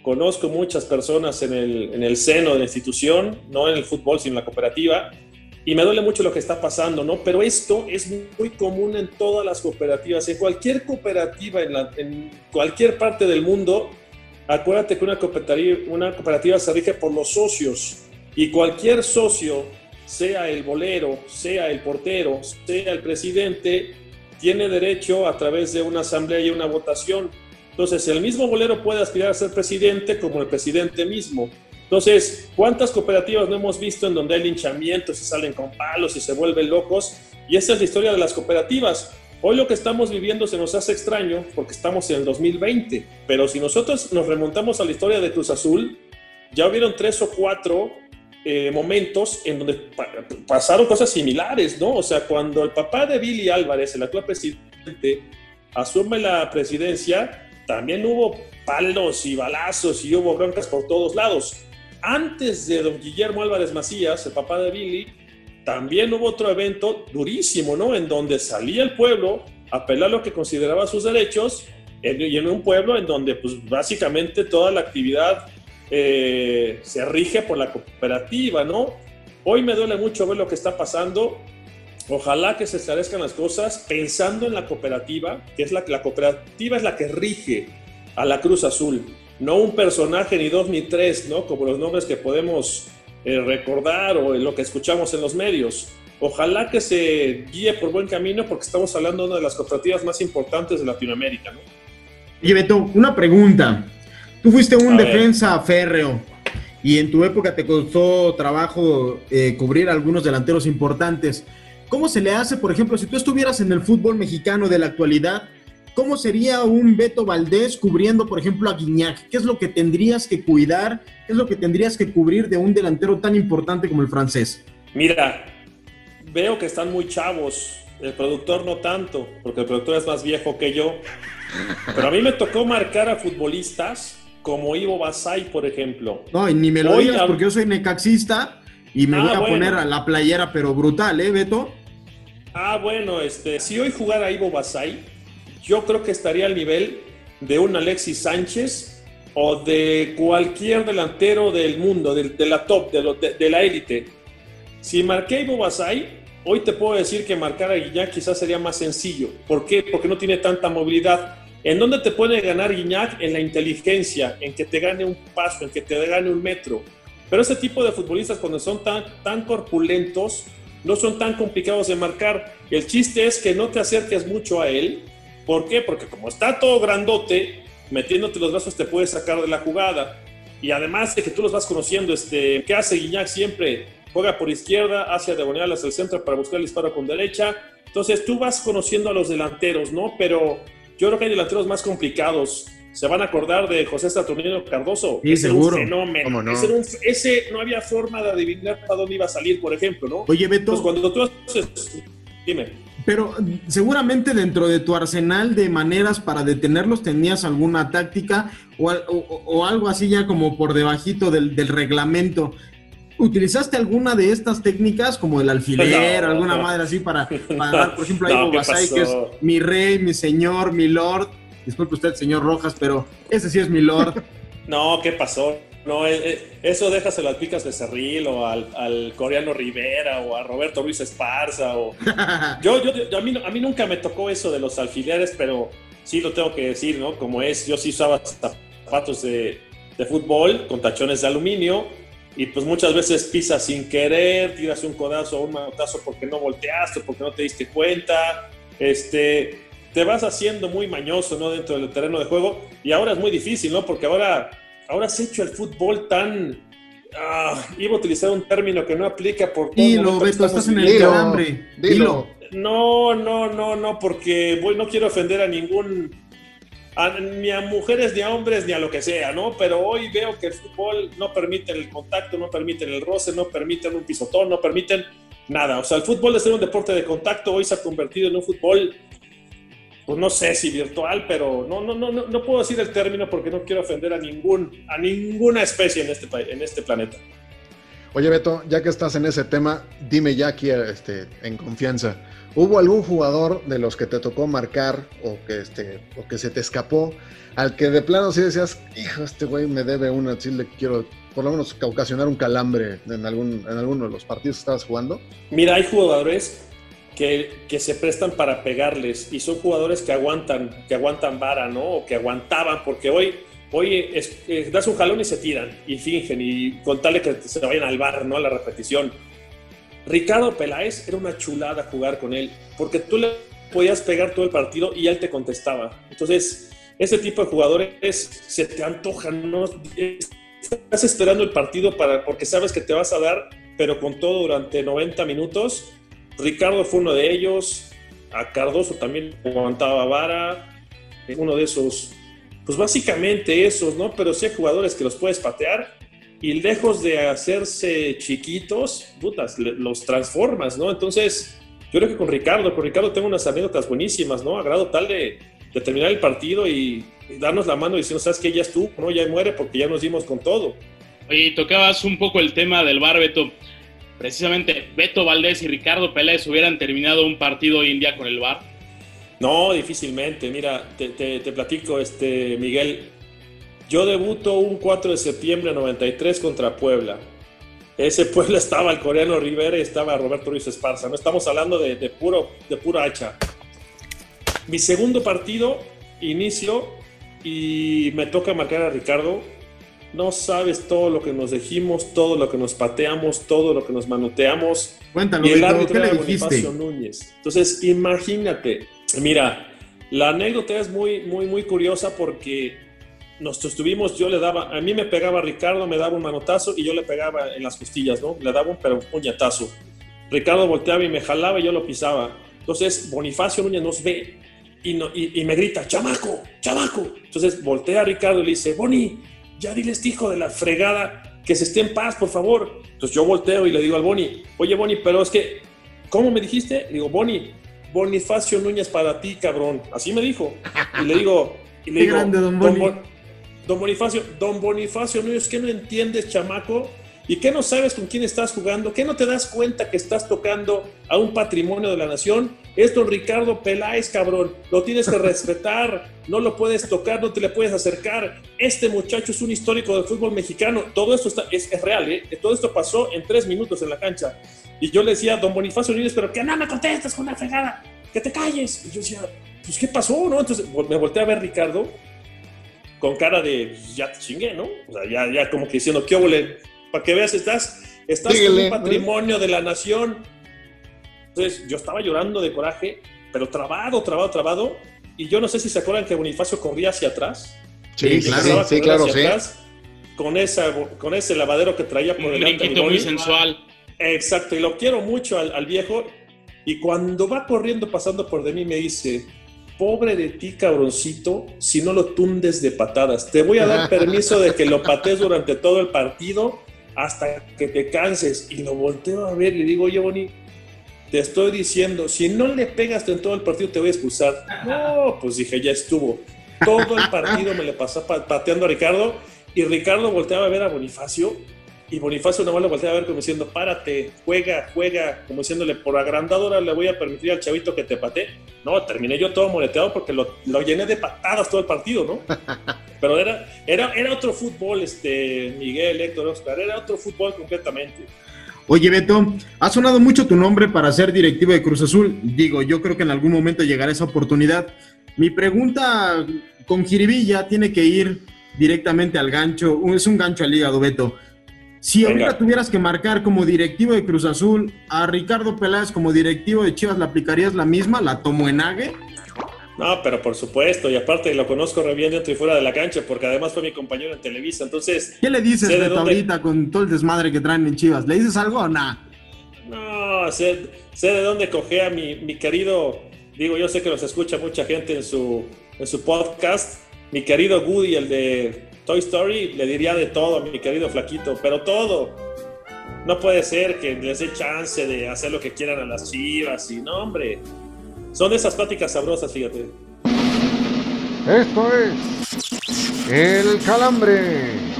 Conozco muchas personas en el, en el seno de la institución, no en el fútbol, sino en la cooperativa y me duele mucho lo que está pasando, ¿no? Pero esto es muy común en todas las cooperativas, en cualquier cooperativa, en, en cualquier parte del mundo. Acuérdate que una cooperativa, una cooperativa se rige por los socios y cualquier socio, sea el bolero, sea el portero, sea el presidente, tiene derecho a través de una asamblea y una votación. Entonces, el mismo bolero puede aspirar a ser presidente como el presidente mismo. Entonces, ¿cuántas cooperativas no hemos visto en donde hay linchamientos y salen con palos y se vuelven locos? Y esa es la historia de las cooperativas. Hoy lo que estamos viviendo se nos hace extraño porque estamos en el 2020, pero si nosotros nos remontamos a la historia de Cruz Azul, ya hubieron tres o cuatro eh, momentos en donde pasaron cosas similares, ¿no? O sea, cuando el papá de Billy Álvarez, el actual presidente, asume la presidencia, también hubo palos y balazos y hubo broncas por todos lados antes de don Guillermo Álvarez Macías, el papá de Billy, también hubo otro evento durísimo, ¿no? En donde salía el pueblo a apelar lo que consideraba sus derechos y en un pueblo en donde pues básicamente toda la actividad eh, se rige por la cooperativa, ¿no? Hoy me duele mucho ver lo que está pasando. Ojalá que se esclarezcan las cosas pensando en la cooperativa, que es la, la cooperativa es la que rige a la Cruz Azul no un personaje, ni dos, ni tres, ¿no? Como los nombres que podemos eh, recordar o lo que escuchamos en los medios. Ojalá que se guíe por buen camino porque estamos hablando de una de las cooperativas más importantes de Latinoamérica, ¿no? Oye, Beto, una pregunta. Tú fuiste un defensa férreo y en tu época te costó trabajo eh, cubrir a algunos delanteros importantes. ¿Cómo se le hace, por ejemplo, si tú estuvieras en el fútbol mexicano de la actualidad, cómo sería un Beto Valdés cubriendo, por ejemplo, a Guiñac? ¿Qué es lo que tendrías que cuidar? ¿Qué es lo que tendrías que cubrir de un delantero tan importante como el francés? Mira, veo que están muy chavos. El productor no tanto, porque el productor es más viejo que yo. Pero a mí me tocó marcar a futbolistas como Ivo Basay, por ejemplo. No, y ni me lo Hoy digas porque yo soy necaxista y me Ah, voy a bueno. poner a la playera, pero brutal, ¿eh, Beto? Ah, bueno, este, si hoy jugara Ivo Basay, yo creo que estaría al nivel de un Alexis Sánchez o de cualquier delantero del mundo, de, de la top, de, lo- de- de la élite. Si marqué Basay, hoy te puedo decir que marcar a Guiñac quizás sería más sencillo. ¿Por qué? Porque no tiene tanta movilidad. ¿En dónde te puede ganar Guiñac? En la inteligencia, en que te gane un paso, en que te gane un metro. Pero ese tipo de futbolistas cuando son tan, tan corpulentos, no son tan complicados de marcar. El chiste es que no te acerques mucho a él. ¿Por qué? Porque como está todo grandote, metiéndote los brazos te puede sacar de la jugada. Y además de que tú los vas conociendo, este, ¿qué hace Guiñac siempre? Juega por izquierda, hacia diagonal, hacia el centro para buscar el disparo con derecha. Entonces tú vas conociendo a los delanteros, ¿no? Pero yo creo que hay delanteros más complicados. Se van a acordar de José Saturnino Cardoso. Sí, Ese era seguro. Un fenómeno. Ese, era un- ese no había forma de adivinar para dónde iba a salir, por ejemplo, ¿no? Oye, Beto, Pues cuando tú haces... Dime. Pero seguramente dentro de tu arsenal de maneras para detenerlos tenías alguna táctica o, o- o algo así ya como por debajito del, del reglamento. ¿Utilizaste alguna de estas técnicas como el alfiler, No, alguna no. madre así para, (laughs) para dar, por ejemplo, a No, Ivo ¿qué Basay, que es mi rey, mi señor, mi lord? Disculpe usted, señor Rojas, pero ese sí es mi lord. (laughs) No, ¿qué pasó? No, eh, eh, eso déjaselo al Picas Becerril o al, al coreano Rivera o a Roberto Ruiz Esparza. O... (laughs) Yo, yo, yo- a, mí, a mí nunca me tocó eso de los alfileres, pero sí lo tengo que decir, ¿no? Como es, yo sí usaba zapatos de, de fútbol con tachones de aluminio y pues muchas veces pisas sin querer, tiras un codazo o un manotazo porque no volteaste, porque no te diste cuenta. Este, te vas haciendo muy mañoso, ¿no? Dentro del terreno de juego y ahora es muy difícil, ¿no? Porque ahora, ahora se ha hecho el fútbol tan... ah, iba a utilizar un término que no aplica por todo el Dilo, Beto, estás en el Dilo, calambre. dilo. Dilo. no, no, no, no, porque voy, no quiero ofender a ningún, a- ni a mujeres, ni a hombres, ni a lo que sea, ¿no? Pero hoy veo que el fútbol no permite el contacto, no permite el roce, no permiten un pisotón, no permiten nada. O sea, el fútbol de ser un deporte de contacto hoy se ha convertido en un fútbol, pues no sé si virtual, pero no, no, no, no, no puedo decir el término porque no quiero ofender a ningún, a ninguna especie en este, en este planeta. Oye, Beto, ya que estás en ese tema, dime ya aquí este, en confianza. ¿Hubo algún jugador de los que te tocó marcar o que, este, o que se te escapó al que de plano sí decías, hijo, este güey me debe una, sí le quiero por lo menos ocasionar un calambre en, algún, en alguno de los partidos que estabas jugando? Mira, hay jugadores que, se prestan para pegarles y son jugadores que aguantan, que aguantan vara, ¿no? O que aguantaban, porque hoy, hoy es- das un jalón y se tiran y fingen y con tal de que se vayan al bar, ¿no? A la repetición. Ricardo Peláez era una chulada jugar con él, porque tú le podías pegar todo el partido y él te contestaba. Entonces, ese tipo de jugadores se te antojan, ¿no? Estás esperando el partido para, porque sabes que te vas a dar, pero con todo durante 90 minutos. Ricardo fue uno de ellos, a Cardoso también aguantaba vara, uno de esos, pues básicamente esos, ¿no? Pero sí hay jugadores que los puedes patear y lejos de hacerse chiquitos, putas, los transformas, ¿no? Entonces, yo creo que con Ricardo, con Ricardo tengo unas anécdotas buenísimas, ¿no? A grado tal de, terminar el partido y, darnos la mano y decirnos, ¿sabes qué? Ya es tú, ¿no? Ya muere porque ya nos dimos con todo. Oye, tocabas un poco el tema del bar, Beto. Precisamente, Beto Valdés y Ricardo Peláez hubieran terminado un partido hoy en día con el bar. No, difícilmente. Mira, te, platico, este, Miguel. Yo debuto un 4 de septiembre de 93 contra Puebla. Ese Puebla (laughs) estaba el coreano Rivera y estaba Roberto Ruiz Esparza. No estamos hablando de, de puro, de pura hacha. Mi segundo partido, inicio y me toca marcar a Ricardo. No sabes todo lo que nos dijimos, todo lo que nos pateamos, todo lo que nos manoteamos. Cuéntalo, Y el árbitro ¿qué le dijiste? Bonifacio Núñez. Entonces, imagínate, mira, la anécdota es muy, muy, muy curiosa porque nos estuvimos, yo le daba, a mí me pegaba Ricardo, me daba un manotazo y yo le pegaba en las costillas, ¿no? Le daba un, pero un puñetazo. Ricardo volteaba y me jalaba y yo lo pisaba. Entonces Bonifacio Núñez nos ve y, no, y, y me grita, chamaco, chamaco. Entonces voltea a Ricardo y le dice, Boni, ya dile a este hijo de la fregada que se esté en paz, por favor. Entonces yo volteo y le digo al Boni, oye Boni, pero es que, ¿cómo me dijiste? Le digo, Boni, Bonifacio Núñez para ti, cabrón. Así me dijo. Y le digo, y le Qué digo, grande, don Boni. Bon- don Bonifacio, don Bonifacio Núñez, ¿qué no entiendes, chamaco? ¿Y qué no sabes con quién estás jugando? ¿Qué no te das cuenta que estás tocando a un patrimonio de la nación? Es don Ricardo Peláez, cabrón. Lo tienes que (laughs) respetar. No lo puedes tocar, no te le puedes acercar. Este muchacho es un histórico del fútbol mexicano. Todo esto está, es, es real, ¿eh? Todo esto pasó en tres minutos en la cancha. Y yo le decía, don Bonifacio Núñez, pero que no me contestes con una fregada. Que te calles. Y yo decía, pues, ¿qué pasó, no? Entonces me volteé a ver Ricardo con cara de, pues, ya te chingué, ¿no? O sea, ya, ya como que diciendo, ¿qué óvole? Para que veas, estás, estás con Síguele, un ¿no? patrimonio de la nación. Entonces, yo estaba llorando de coraje, pero trabado, trabado, trabado. Y yo no sé si se acuerdan que Bonifacio corría hacia atrás. Sí, claro. Sí, claro, sí. atrás con, esa, con ese lavadero que traía por Un delante. brinquito mi muy sensual. Exacto, y lo quiero mucho al, al viejo. Y cuando va corriendo, pasando por de mí, me dice: Pobre de ti, cabroncito, si no lo tundes de patadas. Te voy a dar (laughs) permiso de que lo patees durante todo el partido hasta que te canses. Y lo volteo a ver y le digo: Oye, Boni, te estoy diciendo, si no le pegas en todo el partido, te voy a expulsar. No, pues dije: Ya estuvo. Todo el partido me le pasó pa- pateando a Ricardo. Y Ricardo volteaba a ver a Bonifacio y Bonifacio nomás lo voltea a ver como diciendo, párate, juega, juega, como diciéndole, por agrandadora le voy a permitir al chavito que te patee. No, terminé yo todo moleteado porque lo, lo llené de patadas todo el partido, ¿no? (laughs) Pero era, era, era otro fútbol, este, Miguel, Héctor, Oscar, era otro fútbol completamente. Oye, Beto, ha sonado mucho tu nombre para ser directivo de Cruz Azul. Digo, yo creo que en algún momento llegará esa oportunidad. Mi pregunta con Jiribilla tiene que ir directamente al gancho. Es un gancho al hígado, Beto. Si Venga. ahorita tuvieras que marcar como directivo de Cruz Azul a Ricardo Peláez como directivo de Chivas, ¿la aplicarías la misma? ¿La tomo en ague? No, pero por supuesto, y aparte lo conozco re bien dentro y fuera de la cancha, porque además fue mi compañero en Televisa, entonces, ¿Qué le dices, de dónde- ahorita con todo el desmadre que traen en Chivas? ¿Le dices algo o nada? no, sé, sé de dónde cogea mi, mi querido, digo, yo sé que nos escucha mucha gente en su, en su podcast, mi querido Woody, el de Toy Story, le diría de todo mi querido Flaquito, pero todo. No puede ser que les dé chance de hacer lo que quieran a las chivas y no, hombre. Son esas pláticas sabrosas, fíjate. Esto es El Calambre.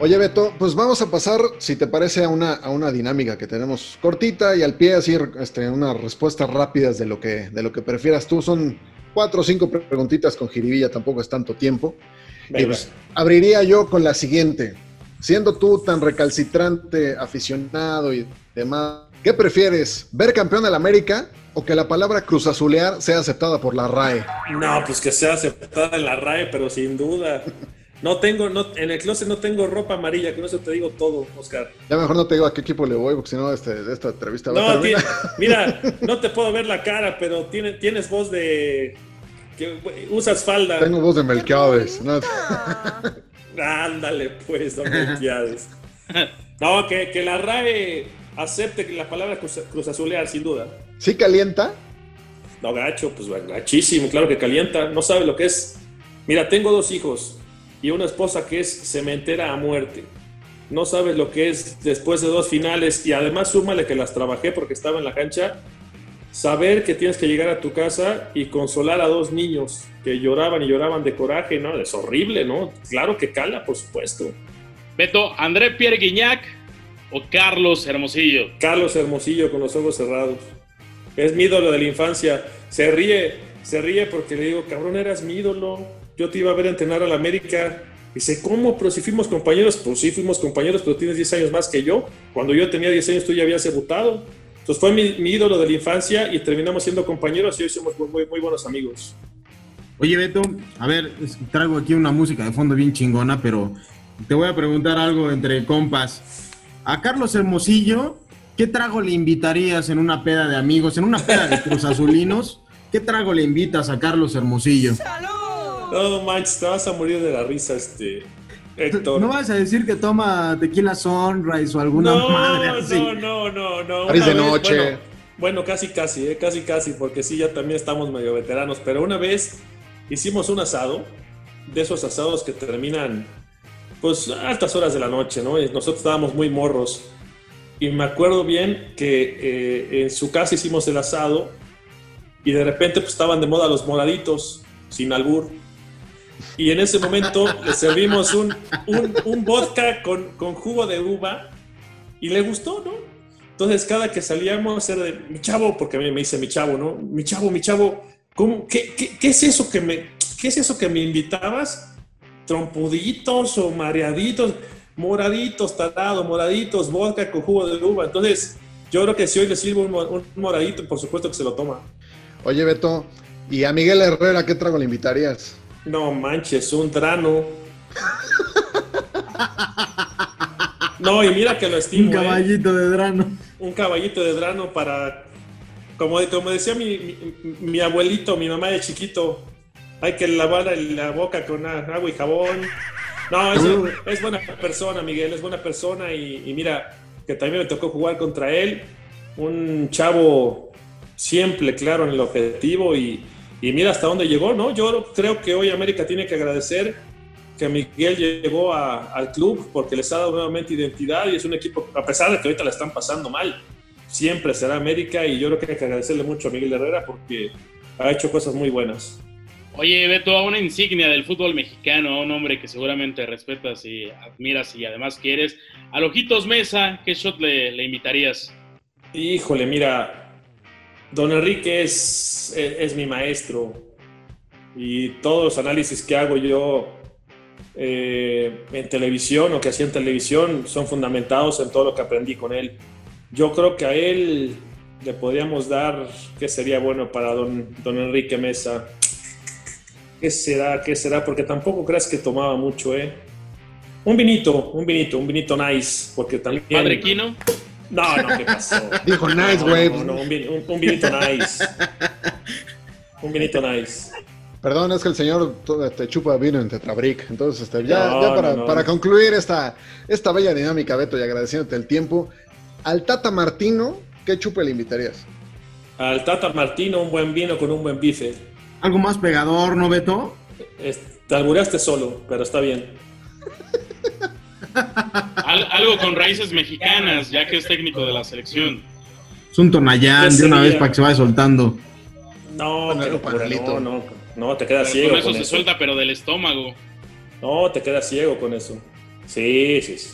Oye, Beto, pues vamos a pasar, si te parece, a una, a una dinámica que tenemos cortita y al pie, así, este, unas respuestas rápidas de lo, que, de lo que prefieras tú. Son cuatro o cinco preguntitas con jiribilla, tampoco es tanto tiempo. Y pues, abriría yo con la siguiente. Siendo tú tan recalcitrante, aficionado y demás, ¿qué prefieres? ¿Ver campeón del América o que la palabra cruzazulear sea aceptada por la RAE? No, pues que sea aceptada en la RAE, pero sin duda. (laughs) No tengo, no, en el closet no tengo ropa amarilla, con eso te digo todo, Oscar. Ya mejor no te digo a qué equipo le voy, porque si no, este, esta entrevista va a No, ti- terminar. mira, (laughs) no te puedo ver la cara, pero tiene, tienes voz de. que usas falda. Tengo voz de Melquiades. ¿no? (laughs) Ándale, pues, don Melquiades. No, que, que la RAE acepte que la palabra cruz, cruzazulear, sin duda. ¿Sí calienta? No, gacho, pues bueno, gachísimo, claro que calienta. No sabe lo que es. Mira, tengo dos hijos y una esposa que es cementera a muerte. No sabes lo que es después de dos finales y además súmale que las trabajé porque estaba en la cancha. Saber que tienes que llegar a tu casa y consolar a dos niños que lloraban y lloraban de coraje, ¿no? Es horrible, ¿no? Claro que cala, por supuesto. Beto, André Pierre Guignac o Carlos Hermosillo. Carlos Hermosillo con los ojos cerrados. Es mi ídolo de la infancia. Se ríe, se ríe porque le digo, cabrón, eras mi ídolo. Yo te iba a ver entrenar a la América. Dice, ¿cómo? Pero si fuimos compañeros. Pues sí, fuimos compañeros, pero tienes 10 años más que yo. Cuando yo tenía 10 años, tú ya habías debutado. Entonces fue mi, mi ídolo de la infancia y terminamos siendo compañeros y hoy somos muy, muy, muy buenos amigos. Oye, Beto, a ver, traigo aquí una música de fondo bien chingona, pero te voy a preguntar algo entre compas. A Carlos Hermosillo ¿qué trago le invitarías en una peda de amigos, en una peda de Cruz Azulinos? ¿Qué trago le invitas a Carlos Hermosillo? No manches, te vas a morir de la risa, este. Héctor. (laughs) No vas a decir que toma tequila sunrise o alguna no, madre así. no, no, no, no. París de vez, noche. Bueno, bueno, casi, casi, eh, casi, casi, porque sí, ya también estamos medio veteranos. Pero una vez hicimos un asado, de esos asados que terminan, pues, a altas horas de la noche, ¿no? Y nosotros estábamos muy morros. Y me acuerdo bien que eh, en su casa hicimos el asado y de repente pues, estaban de moda los moraditos, sin albur. Y en ese momento le servimos un, un, vodka con, con jugo de uva y le gustó, ¿no? Entonces cada que salíamos era de, mi chavo, porque a mí me dice mi chavo, ¿no? Mi chavo, mi chavo, ¿cómo, qué, qué, qué es eso que me, qué es eso que me invitabas? Trompuditos o mareaditos, moraditos, tarado, moraditos, vodka con jugo de uva. Entonces yo creo que si hoy le sirvo un, un moradito, por supuesto que se lo toma. Oye, Beto, ¿y a Miguel Herrera qué trago le invitarías? No manches, un drano. No, y mira que lo estimo. Un ¿eh? caballito de drano. Un caballito de drano para. Como, como decía mi, mi, mi abuelito, mi mamá de chiquito, hay que lavar la boca con agua y jabón. No, es, es buena persona, Miguel, es buena persona. Y, y mira, que también me tocó jugar contra él. Un chavo siempre claro en el objetivo y, y mira hasta dónde llegó, ¿no? Yo creo que hoy América tiene que agradecer que Miguel llegó a- al club porque les ha dado nuevamente identidad y es un equipo, a pesar de que ahorita la están pasando mal, siempre será América y yo creo que hay que agradecerle mucho a Miguel Herrera porque ha hecho cosas muy buenas. Oye, Beto, a una insignia del fútbol mexicano, a un hombre que seguramente respetas y admiras y además quieres, a Ojitos Mesa, ¿qué shot le, le invitarías? Híjole, mira, don Enrique es, es, mi maestro y todos los análisis que hago yo eh, en televisión o que hacía en televisión son fundamentados en todo lo que aprendí con él. Yo creo que a él le podríamos dar, ¿qué sería bueno para don, don Enrique Mesa? ¿Qué será? ¿Qué será? Porque tampoco creas que tomaba mucho, ¿eh? Un vinito, un vinito, un vinito nice, porque también... Padre Quino. No, no, ¿qué pasó? Dijo nice, güey. No, no, un, vin- un- un vinito nice. Un vinito nice. Perdón, es que el señor te chupa vino en Tetrabric. Entonces, este, ya, No, ya para, no, no. para concluir esta, esta bella dinámica, Beto, y agradeciéndote el tiempo, al Tata Martino, ¿qué chupe le invitarías? Al Tata Martino, un buen vino con un buen bife. Algo más pegador, ¿no, Beto? Es- te albureaste solo, pero está bien. Al- algo con raíces mexicanas, ya que es técnico de la selección. Es un tonayán ¿Qué de una vez para que se vaya soltando. No, no, no, no, te quedas Pero ciego con eso con se eso. suelta, pero del estómago. No, te quedas ciego con eso. Sí, sí, sí.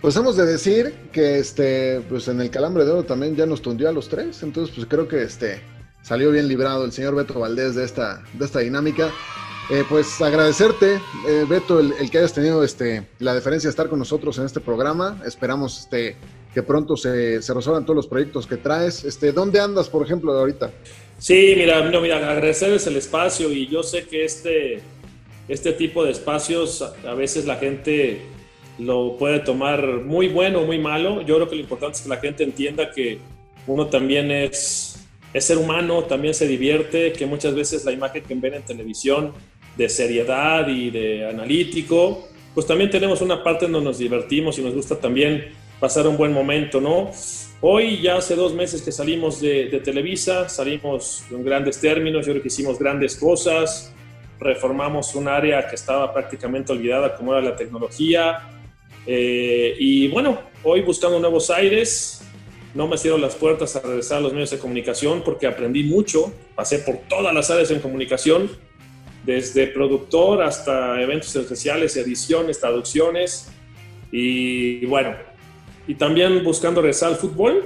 Pues hemos de decir que este, pues en el calambre de oro también ya nos tundió a los tres. Entonces, pues creo que este salió bien librado el señor Beto Valdés de esta, de esta dinámica. Eh, pues agradecerte, eh, Beto, el, que hayas tenido este, la deferencia de estar con nosotros en este programa. Esperamos este, que pronto se, se resuelvan todos los proyectos que traes. Este, ¿Dónde andas, por ejemplo, ahorita? Sí, mira, no, mira, agradecerles el espacio y yo sé que este, este tipo de espacios a a veces la gente lo puede tomar muy bueno o muy malo. Yo creo que lo importante es que la gente entienda que uno también es, es ser humano, también se divierte, que muchas veces la imagen que ven en televisión de seriedad y de analítico, pues también tenemos una parte donde nos divertimos y nos gusta también pasar un buen momento, ¿no? Hoy ya hace dos meses que salimos de, de Televisa, salimos en grandes términos, yo creo que hicimos grandes cosas, reformamos un área que estaba prácticamente olvidada como era la tecnología, eh, y bueno, hoy buscando nuevos aires, no me cierro las puertas a regresar a los medios de comunicación porque aprendí mucho, pasé por todas las áreas en comunicación, desde productor hasta eventos especiales, ediciones, traducciones, y bueno, y también buscando regresar al fútbol.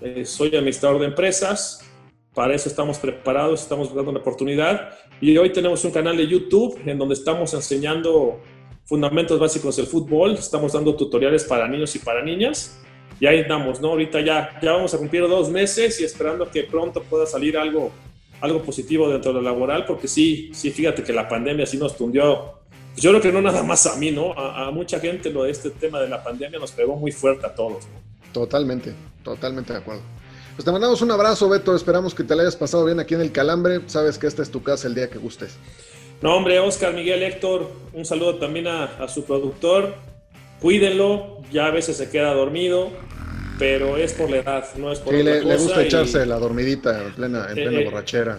Eh, soy administrador de empresas, para eso estamos preparados, estamos buscando una oportunidad y hoy tenemos un canal de YouTube en donde estamos enseñando fundamentos básicos del fútbol, estamos dando tutoriales para niños y para niñas y ahí estamos, ¿no? Ahorita ya, ya vamos a cumplir dos meses y esperando que pronto pueda salir algo, algo positivo dentro de lo laboral, porque sí, sí, fíjate que la pandemia sí nos tundió. Pues yo creo que no nada más a mí, ¿no? A, a mucha gente lo de este tema de la pandemia nos pegó muy fuerte a todos. ¿no? Totalmente, totalmente de acuerdo. Pues te mandamos un abrazo, Beto. Esperamos que te la hayas pasado bien aquí en el Calambre. Sabes que esta es tu casa el día que gustes. No, hombre, Oscar, Miguel, Héctor, un saludo también a, a su productor. Cuídenlo, ya a veces se queda dormido, pero es por la edad, no es por Sí, otra le, le gusta y- echarse la dormidita en plena, en Eh, plena eh. borrachera.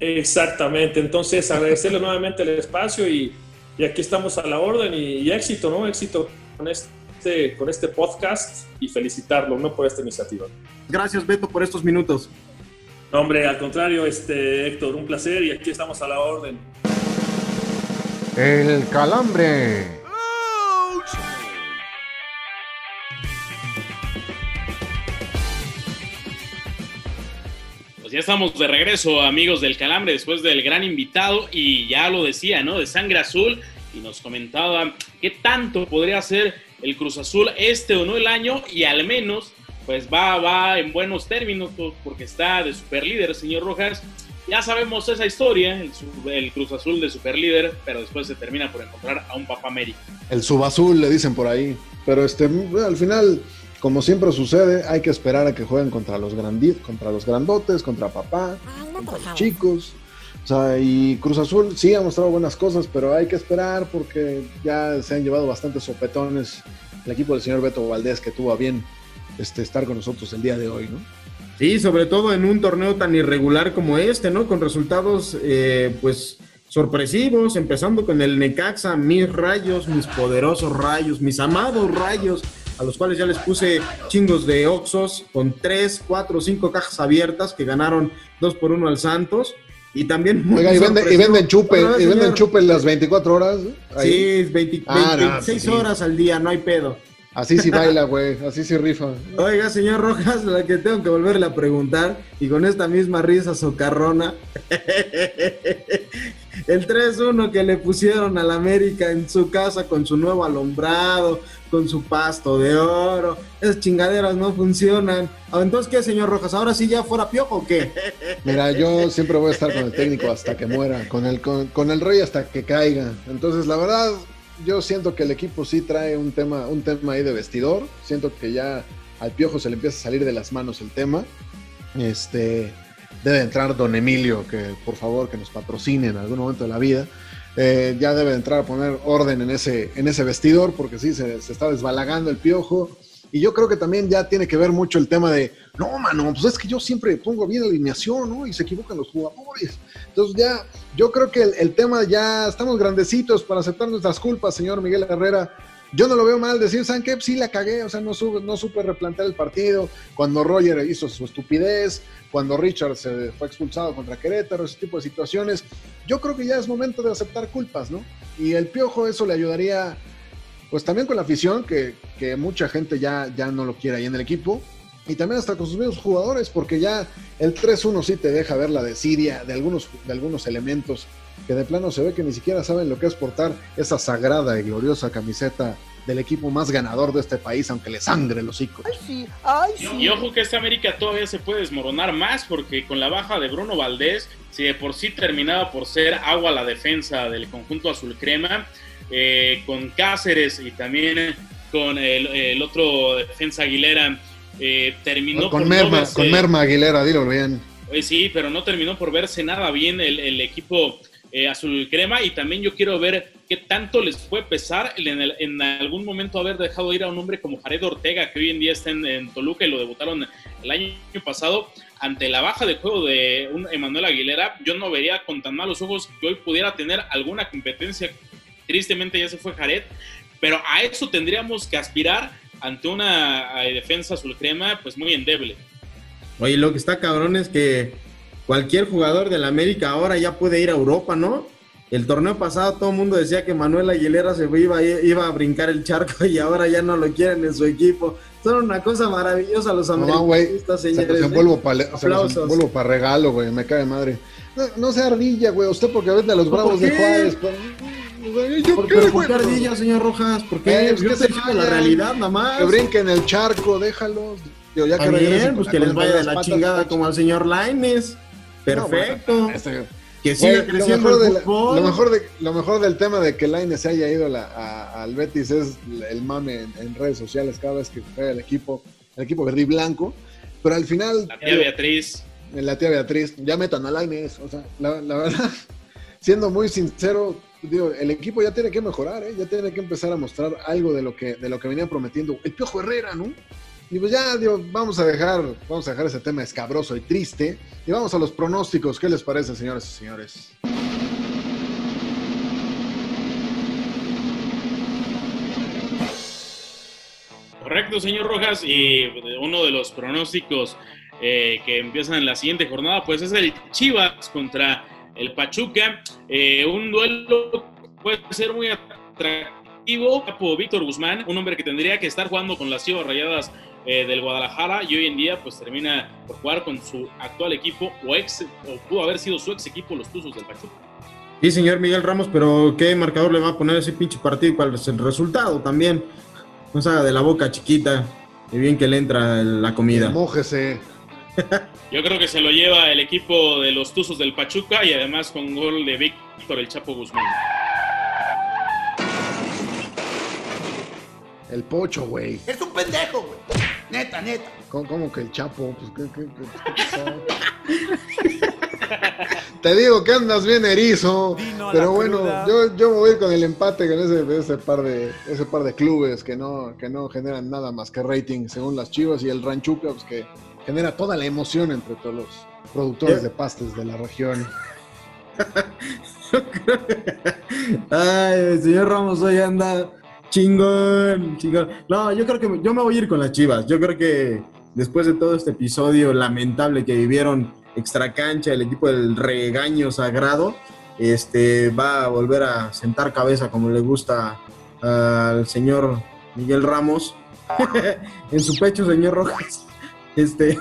Exactamente, entonces agradecerle (laughs) nuevamente el espacio y, y aquí estamos a la orden y, y éxito, ¿no? Éxito con este, con este podcast y felicitarlo, ¿no? Por esta iniciativa. Gracias, Beto, por estos minutos. No, hombre, al contrario, este, Héctor, un placer y aquí estamos a la orden. El Calambre. Pues ya estamos de regreso, amigos del Calambre, después del gran invitado, y ya lo decía, ¿no? De sangre azul, y nos comentaba qué tanto podría ser el Cruz Azul este o no el año, y al menos, pues va, va en buenos términos, pues, porque está de superlíder, señor Rojas. Ya sabemos esa historia, el, el Cruz Azul de superlíder, pero después se termina por encontrar a un Papá América. El subazul le dicen por ahí. Pero este, al final, como siempre sucede, hay que esperar a que jueguen contra los contra los grandotes, contra papá, contra los chicos. O sea, y Cruz Azul sí ha mostrado buenas cosas, pero hay que esperar porque ya se han llevado bastantes sopetones el equipo del señor Beto Valdés que tuvo a bien este, estar con nosotros el día de hoy, ¿no? Sí, sobre todo en un torneo tan irregular como este, ¿no? Con resultados, eh, pues, sorpresivos, empezando con el Necaxa, mis rayos, mis poderosos rayos, mis amados rayos, a los cuales ya les puse chingos de Oxos, con tres, cuatro, cinco cajas abiertas que ganaron dos por uno al Santos. Y también Oiga, y, vende- y venden chupe, vez, y venden señor. chupe las 24 horas. ¿eh? Ahí. Sí, 20 Ah, 20 no, 26 sí. horas al día, no hay pedo. Así sí baila, güey, así sí rifa. Oiga, señor Rojas, la que tengo que volverle a preguntar, y con esta misma risa socarrona, (laughs) el 3-1 que le pusieron al América en su casa con su nuevo alumbrado, con su pasto de oro, esas chingaderas no funcionan. Ah, Entonces, ¿qué, señor Rojas? ¿Ahora sí ya fuera piojo o qué? Mira, yo siempre voy a estar con el técnico hasta que muera, con el, con, con el rey hasta que caiga. Entonces, la verdad, yo siento que el equipo sí trae un tema, un tema ahí de vestidor. Siento que ya al piojo se le empieza a salir de las manos el tema. Este debe entrar Don Emilio, que por favor que nos patrocine en algún momento de la vida. Eh, ya debe entrar a poner orden en ese, en ese vestidor, porque sí, se, se está desbalagando el piojo. Y yo creo que también ya tiene que ver mucho el tema de, no, mano, pues es que yo siempre pongo bien alineación, ¿no? Y se equivocan los jugadores. Entonces ya, yo creo que el, el tema ya, estamos grandecitos para aceptar nuestras culpas, señor Miguel Herrera. Yo no lo veo mal decir, ¿saben? Sí la cagué, o sea, no, sube, no supe replantear el partido. Cuando Roger hizo su estupidez, cuando Richard se fue expulsado contra Querétaro, ese tipo de situaciones. Yo creo que ya es momento de aceptar culpas, ¿no? Y el piojo eso le ayudaría pues también con la afición, que, que mucha gente ya, ya no lo quiere ahí en el equipo, y también hasta con sus mismos jugadores, porque ya el 3-1 sí te deja ver la desidia de algunos, de algunos elementos que de plano se ve que ni siquiera saben lo que es portar esa sagrada y gloriosa camiseta del equipo más ganador de este país, aunque le sangre el hocico. Y ojo que esta América todavía se puede desmoronar más porque con la baja de Bruno Valdés, si de por sí terminaba por ser agua la defensa del conjunto azul crema, eh, con Cáceres y también con el, el otro defensa Aguilera, eh, terminó Con por Merma, no verse- con Merma Aguilera, dilo bien. eh, sí, pero no terminó por verse nada bien el, el equipo eh, azul crema y también yo quiero ver qué tanto les puede pesar en, algún momento haber dejado ir a un hombre como Jared Ortega, que hoy en día está en, Toluca y lo debutaron el año pasado. Ante la baja de juego de un Emanuel Aguilera, yo no vería con tan malos ojos que hoy pudiera tener alguna competencia. Tristemente ya se fue Jared, pero a eso tendríamos que aspirar ante una eh, defensa azul crema pues muy endeble. Oye, lo que está cabrón es que cualquier jugador del América ahora ya puede ir a Europa, ¿no? El torneo pasado todo el mundo decía que Manuel Aguilera se iba, iba a brincar el charco (laughs) y ahora ya no lo quieren en su equipo. Son una cosa maravillosa los No, americanistas, se señores. los ¿eh? envuelvo para regalo, güey, me cae madre. No, no sea ardilla, güey, usted porque vende a los ¿Por bravos de? Juárez. Pero, güey, ¿yo ¿Por, qué, pero? ¿por qué ardilla, señor Rojas? ¿Por qué? Eh, pues Yo estoy se la realidad nada más. Que brinquen el charco, déjalos. Digo, ya que con pues que les vaya de la patas, chingada pues. como al señor Laines. Perfecto. No, bueno, este- que Güey, siga lo, creciendo mejor el de la- fútbol. lo, mejor de- lo mejor del tema de que Laine se haya ido a la- a- al Betis es el mame en, en redes sociales cada vez que juega el equipo el equipo verde y blanco, pero al final... La tía Beatriz. La tía Beatriz, ya metan a Lainez, o sea, la, la verdad, (laughs) siendo muy sincero, digo, el equipo ya tiene que mejorar, ¿eh? ya tiene que empezar a mostrar algo de lo que, de lo que venía prometiendo el Piojo Herrera, ¿no? Y pues ya, digo, vamos a dejar, vamos a dejar ese tema escabroso y triste. Y vamos a los pronósticos. ¿Qué les parece, señores y señores? Correcto, señor Rojas. Y uno de los pronósticos eh, que empiezan en la siguiente jornada, pues es el Chivas contra el Pachuca. Eh, un duelo puede ser muy atractivo. Capo Víctor Guzmán, un hombre que tendría que estar jugando con las Chivas Rayadas eh, del Guadalajara y hoy en día pues termina por jugar con su actual equipo o ex o pudo haber sido su ex equipo los Tuzos del Pachuca. Sí, señor Miguel Ramos, pero ¿qué marcador le va a poner ese pinche partido y cuál es el resultado también? No se haga de la boca chiquita, y bien que le entra la comida. Mójese. (laughs) Yo creo que se lo lleva el equipo de los Tuzos del Pachuca y además con gol de Víctor el Chapo Guzmán. El pocho, güey. Eres un pendejo, güey. Neta, neta. ¿Cómo, cómo que el chapo? Pues, ¿qué, qué, qué-? (laughs) Te digo que andas bien erizo. Pero bueno, cruda. yo, yo me voy a ir con el empate con ese, ese par de ese par de clubes que no, que no generan nada más que rating según las chivas y el Ranchuca, pues que genera toda la emoción entre todos los productores de pastes de la región. (laughs) Ay, el señor Ramos hoy anda chingón, chingón. No, yo creo que yo me voy a ir con las chivas. Yo creo que después de todo este episodio lamentable que vivieron extra cancha, el equipo del regaño sagrado, este va a volver a sentar cabeza como le gusta al señor Miguel Ramos. (laughs) en su pecho, señor Rojas. Este,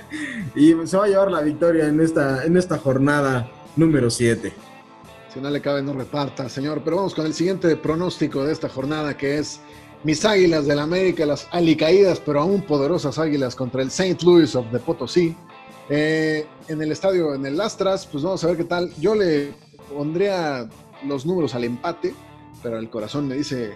(laughs) y se va a llevar la victoria en esta, en esta jornada número 7. Si no le cabe, no reparta, señor. Pero vamos con el siguiente pronóstico de esta jornada, que es mis águilas del América, las alicaídas, pero aún poderosas águilas contra el St. Louis of the Potosí. Eh, en el estadio, en el Astras, pues vamos a ver qué tal. Yo le pondría los números al empate, pero el corazón me dice,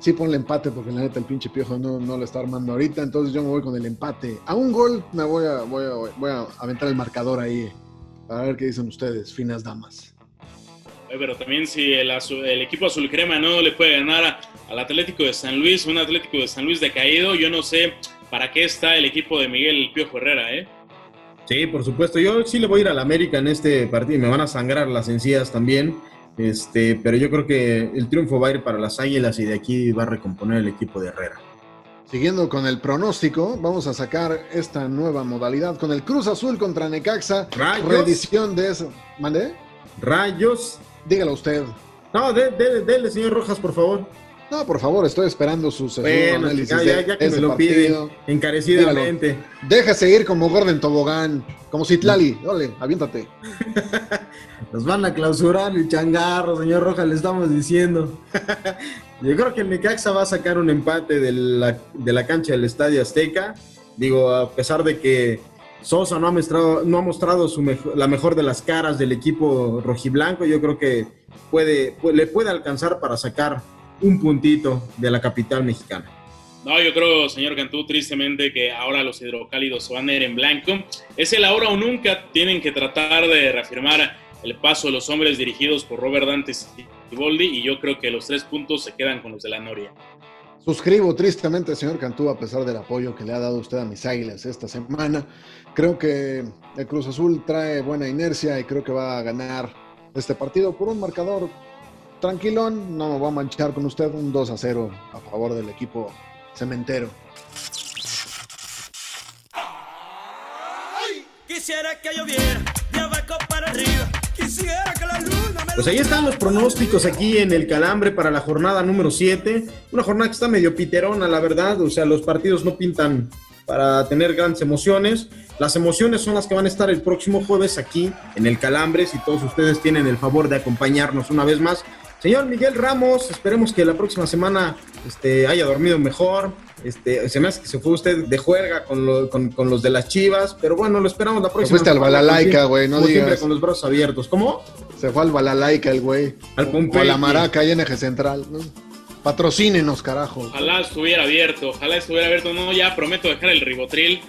sí ponle empate, porque la neta el pinche piojo no, no lo está armando ahorita. Entonces yo me voy con el empate. A un gol me voy a, voy a, voy a aventar el marcador ahí, para ver qué dicen ustedes, finas damas. Oye, Pero también si el, equipo azul crema no le puede ganar a- al Atlético de San Luis, un Atlético de San Luis decaído, yo no sé para qué está el equipo de Miguel Piojo Herrera, ¿eh? Sí, por supuesto. Yo sí le voy a ir al América en este partido. Me van a sangrar las encías también. Este, pero yo creo que el triunfo va a ir para las Águilas y de aquí va a recomponer el equipo de Herrera. Siguiendo con el pronóstico, vamos a sacar esta nueva modalidad con el Cruz Azul contra Necaxa. Rayos. Reedición de eso. ¿Mande? Rayos. Dígalo usted. No, de- de- dele, señor Rojas, por favor. No, por favor, estoy esperando su segundo Bueno, análisis ya, de ya, ya que me lo partido. pide encarecidamente. Deja seguir como Gordon Tobogán, como Citlali. Dale, aviéntate. (laughs) Nos van a clausurar el changarro, señor Rojas, le estamos diciendo. (laughs) Yo creo que el Necaxa va a sacar un empate de la, de la cancha del Estadio Azteca. Digo, a pesar de que Sosa no ha mostrado, no ha mostrado su mejo- la mejor de las caras del equipo rojiblanco, yo creo que puede, pu- le puede alcanzar para sacar un puntito de la capital mexicana. No, yo creo, señor Cantú, tristemente que ahora los hidrocálidos van a ir en blanco. Es el ahora o nunca. Tienen que tratar de reafirmar el paso de los hombres dirigidos por Robert Dantes y Boldi. Y yo creo que los tres puntos se quedan con los de la Noria. Suscribo tristemente, señor Cantú, a pesar del apoyo que le ha dado usted a mis águilas esta semana. Creo que el Cruz Azul trae buena inercia y creo que va a ganar este partido por un marcador tranquilón. No me voy a manchar con usted. Un 2 a 0 a favor del equipo cementero. Quisiera que lloviera de abajo para arriba. Quisiera que la luna me Pues ahí están los pronósticos aquí en el Calambre para la jornada número 7. Una jornada que está medio piterona, la verdad. O sea, los partidos no pintan para tener grandes emociones. Las emociones son las que van a estar el próximo jueves aquí en el Calambre. Si todos ustedes tienen el favor de acompañarnos una vez más. Señor Miguel Ramos, esperemos que la próxima semana este, haya dormido mejor. Este, se me hace que se fue usted de juerga con, lo- con- con los de las chivas, pero bueno, lo esperamos la próxima fuiste al semana, como güey, no como siempre, digas. con los brazos abiertos. ¿Cómo? Se fue al Balalaika el güey. Al O a la Maraca y en eje central. ¿no? Patrocínenos, carajo. Ojalá estuviera abierto, ojalá estuviera abierto. No, ya prometo dejar el ribotril,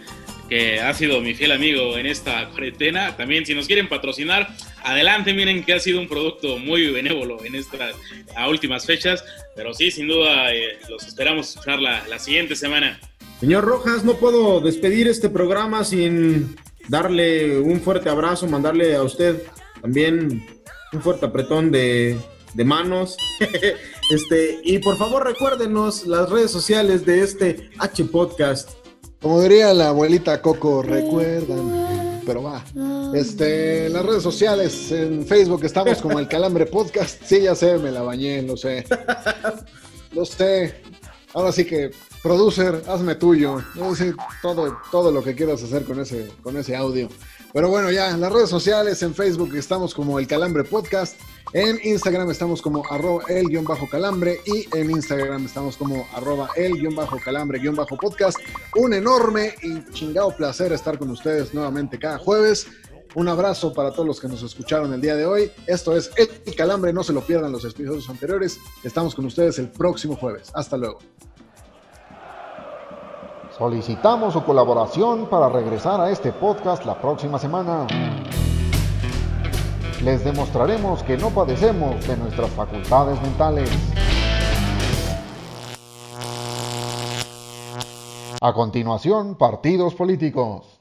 que ha sido mi fiel amigo en esta cuarentena. También, si nos quieren patrocinar, adelante. Miren que ha sido un producto muy benévolo en estas a últimas fechas. Pero sí, sin duda, eh, los esperamos escuchar la, la siguiente semana. Señor Rojas, no puedo despedir este programa sin darle un fuerte abrazo, mandarle a usted también un fuerte apretón de, de manos. (laughs) este, y por favor recuérdenos las redes sociales de este H Podcast. Como diría la abuelita Coco, recuerdan, pero va. Este, en las redes sociales, en Facebook estamos como el Calambre Podcast. Sí, ya sé, me la bañé, lo sé. (laughs) Lo sé. Ahora sí que, producer, hazme tuyo. No sé, todo, todo lo que quieras hacer con ese, con ese audio. Pero bueno, ya, en las redes sociales, en Facebook estamos como el Calambre Podcast. En Instagram estamos como arroba el-calambre y en Instagram estamos como arroba el-calambre-podcast. Un enorme y chingado placer estar con ustedes nuevamente cada jueves. Un abrazo para todos los que nos escucharon el día de hoy. Esto es El Calambre, no se lo pierdan los episodios anteriores. Estamos con ustedes el próximo jueves. Hasta luego. Solicitamos su colaboración para regresar a este podcast la próxima semana. Les demostraremos que no padecemos de nuestras facultades mentales. A continuación, partidos políticos.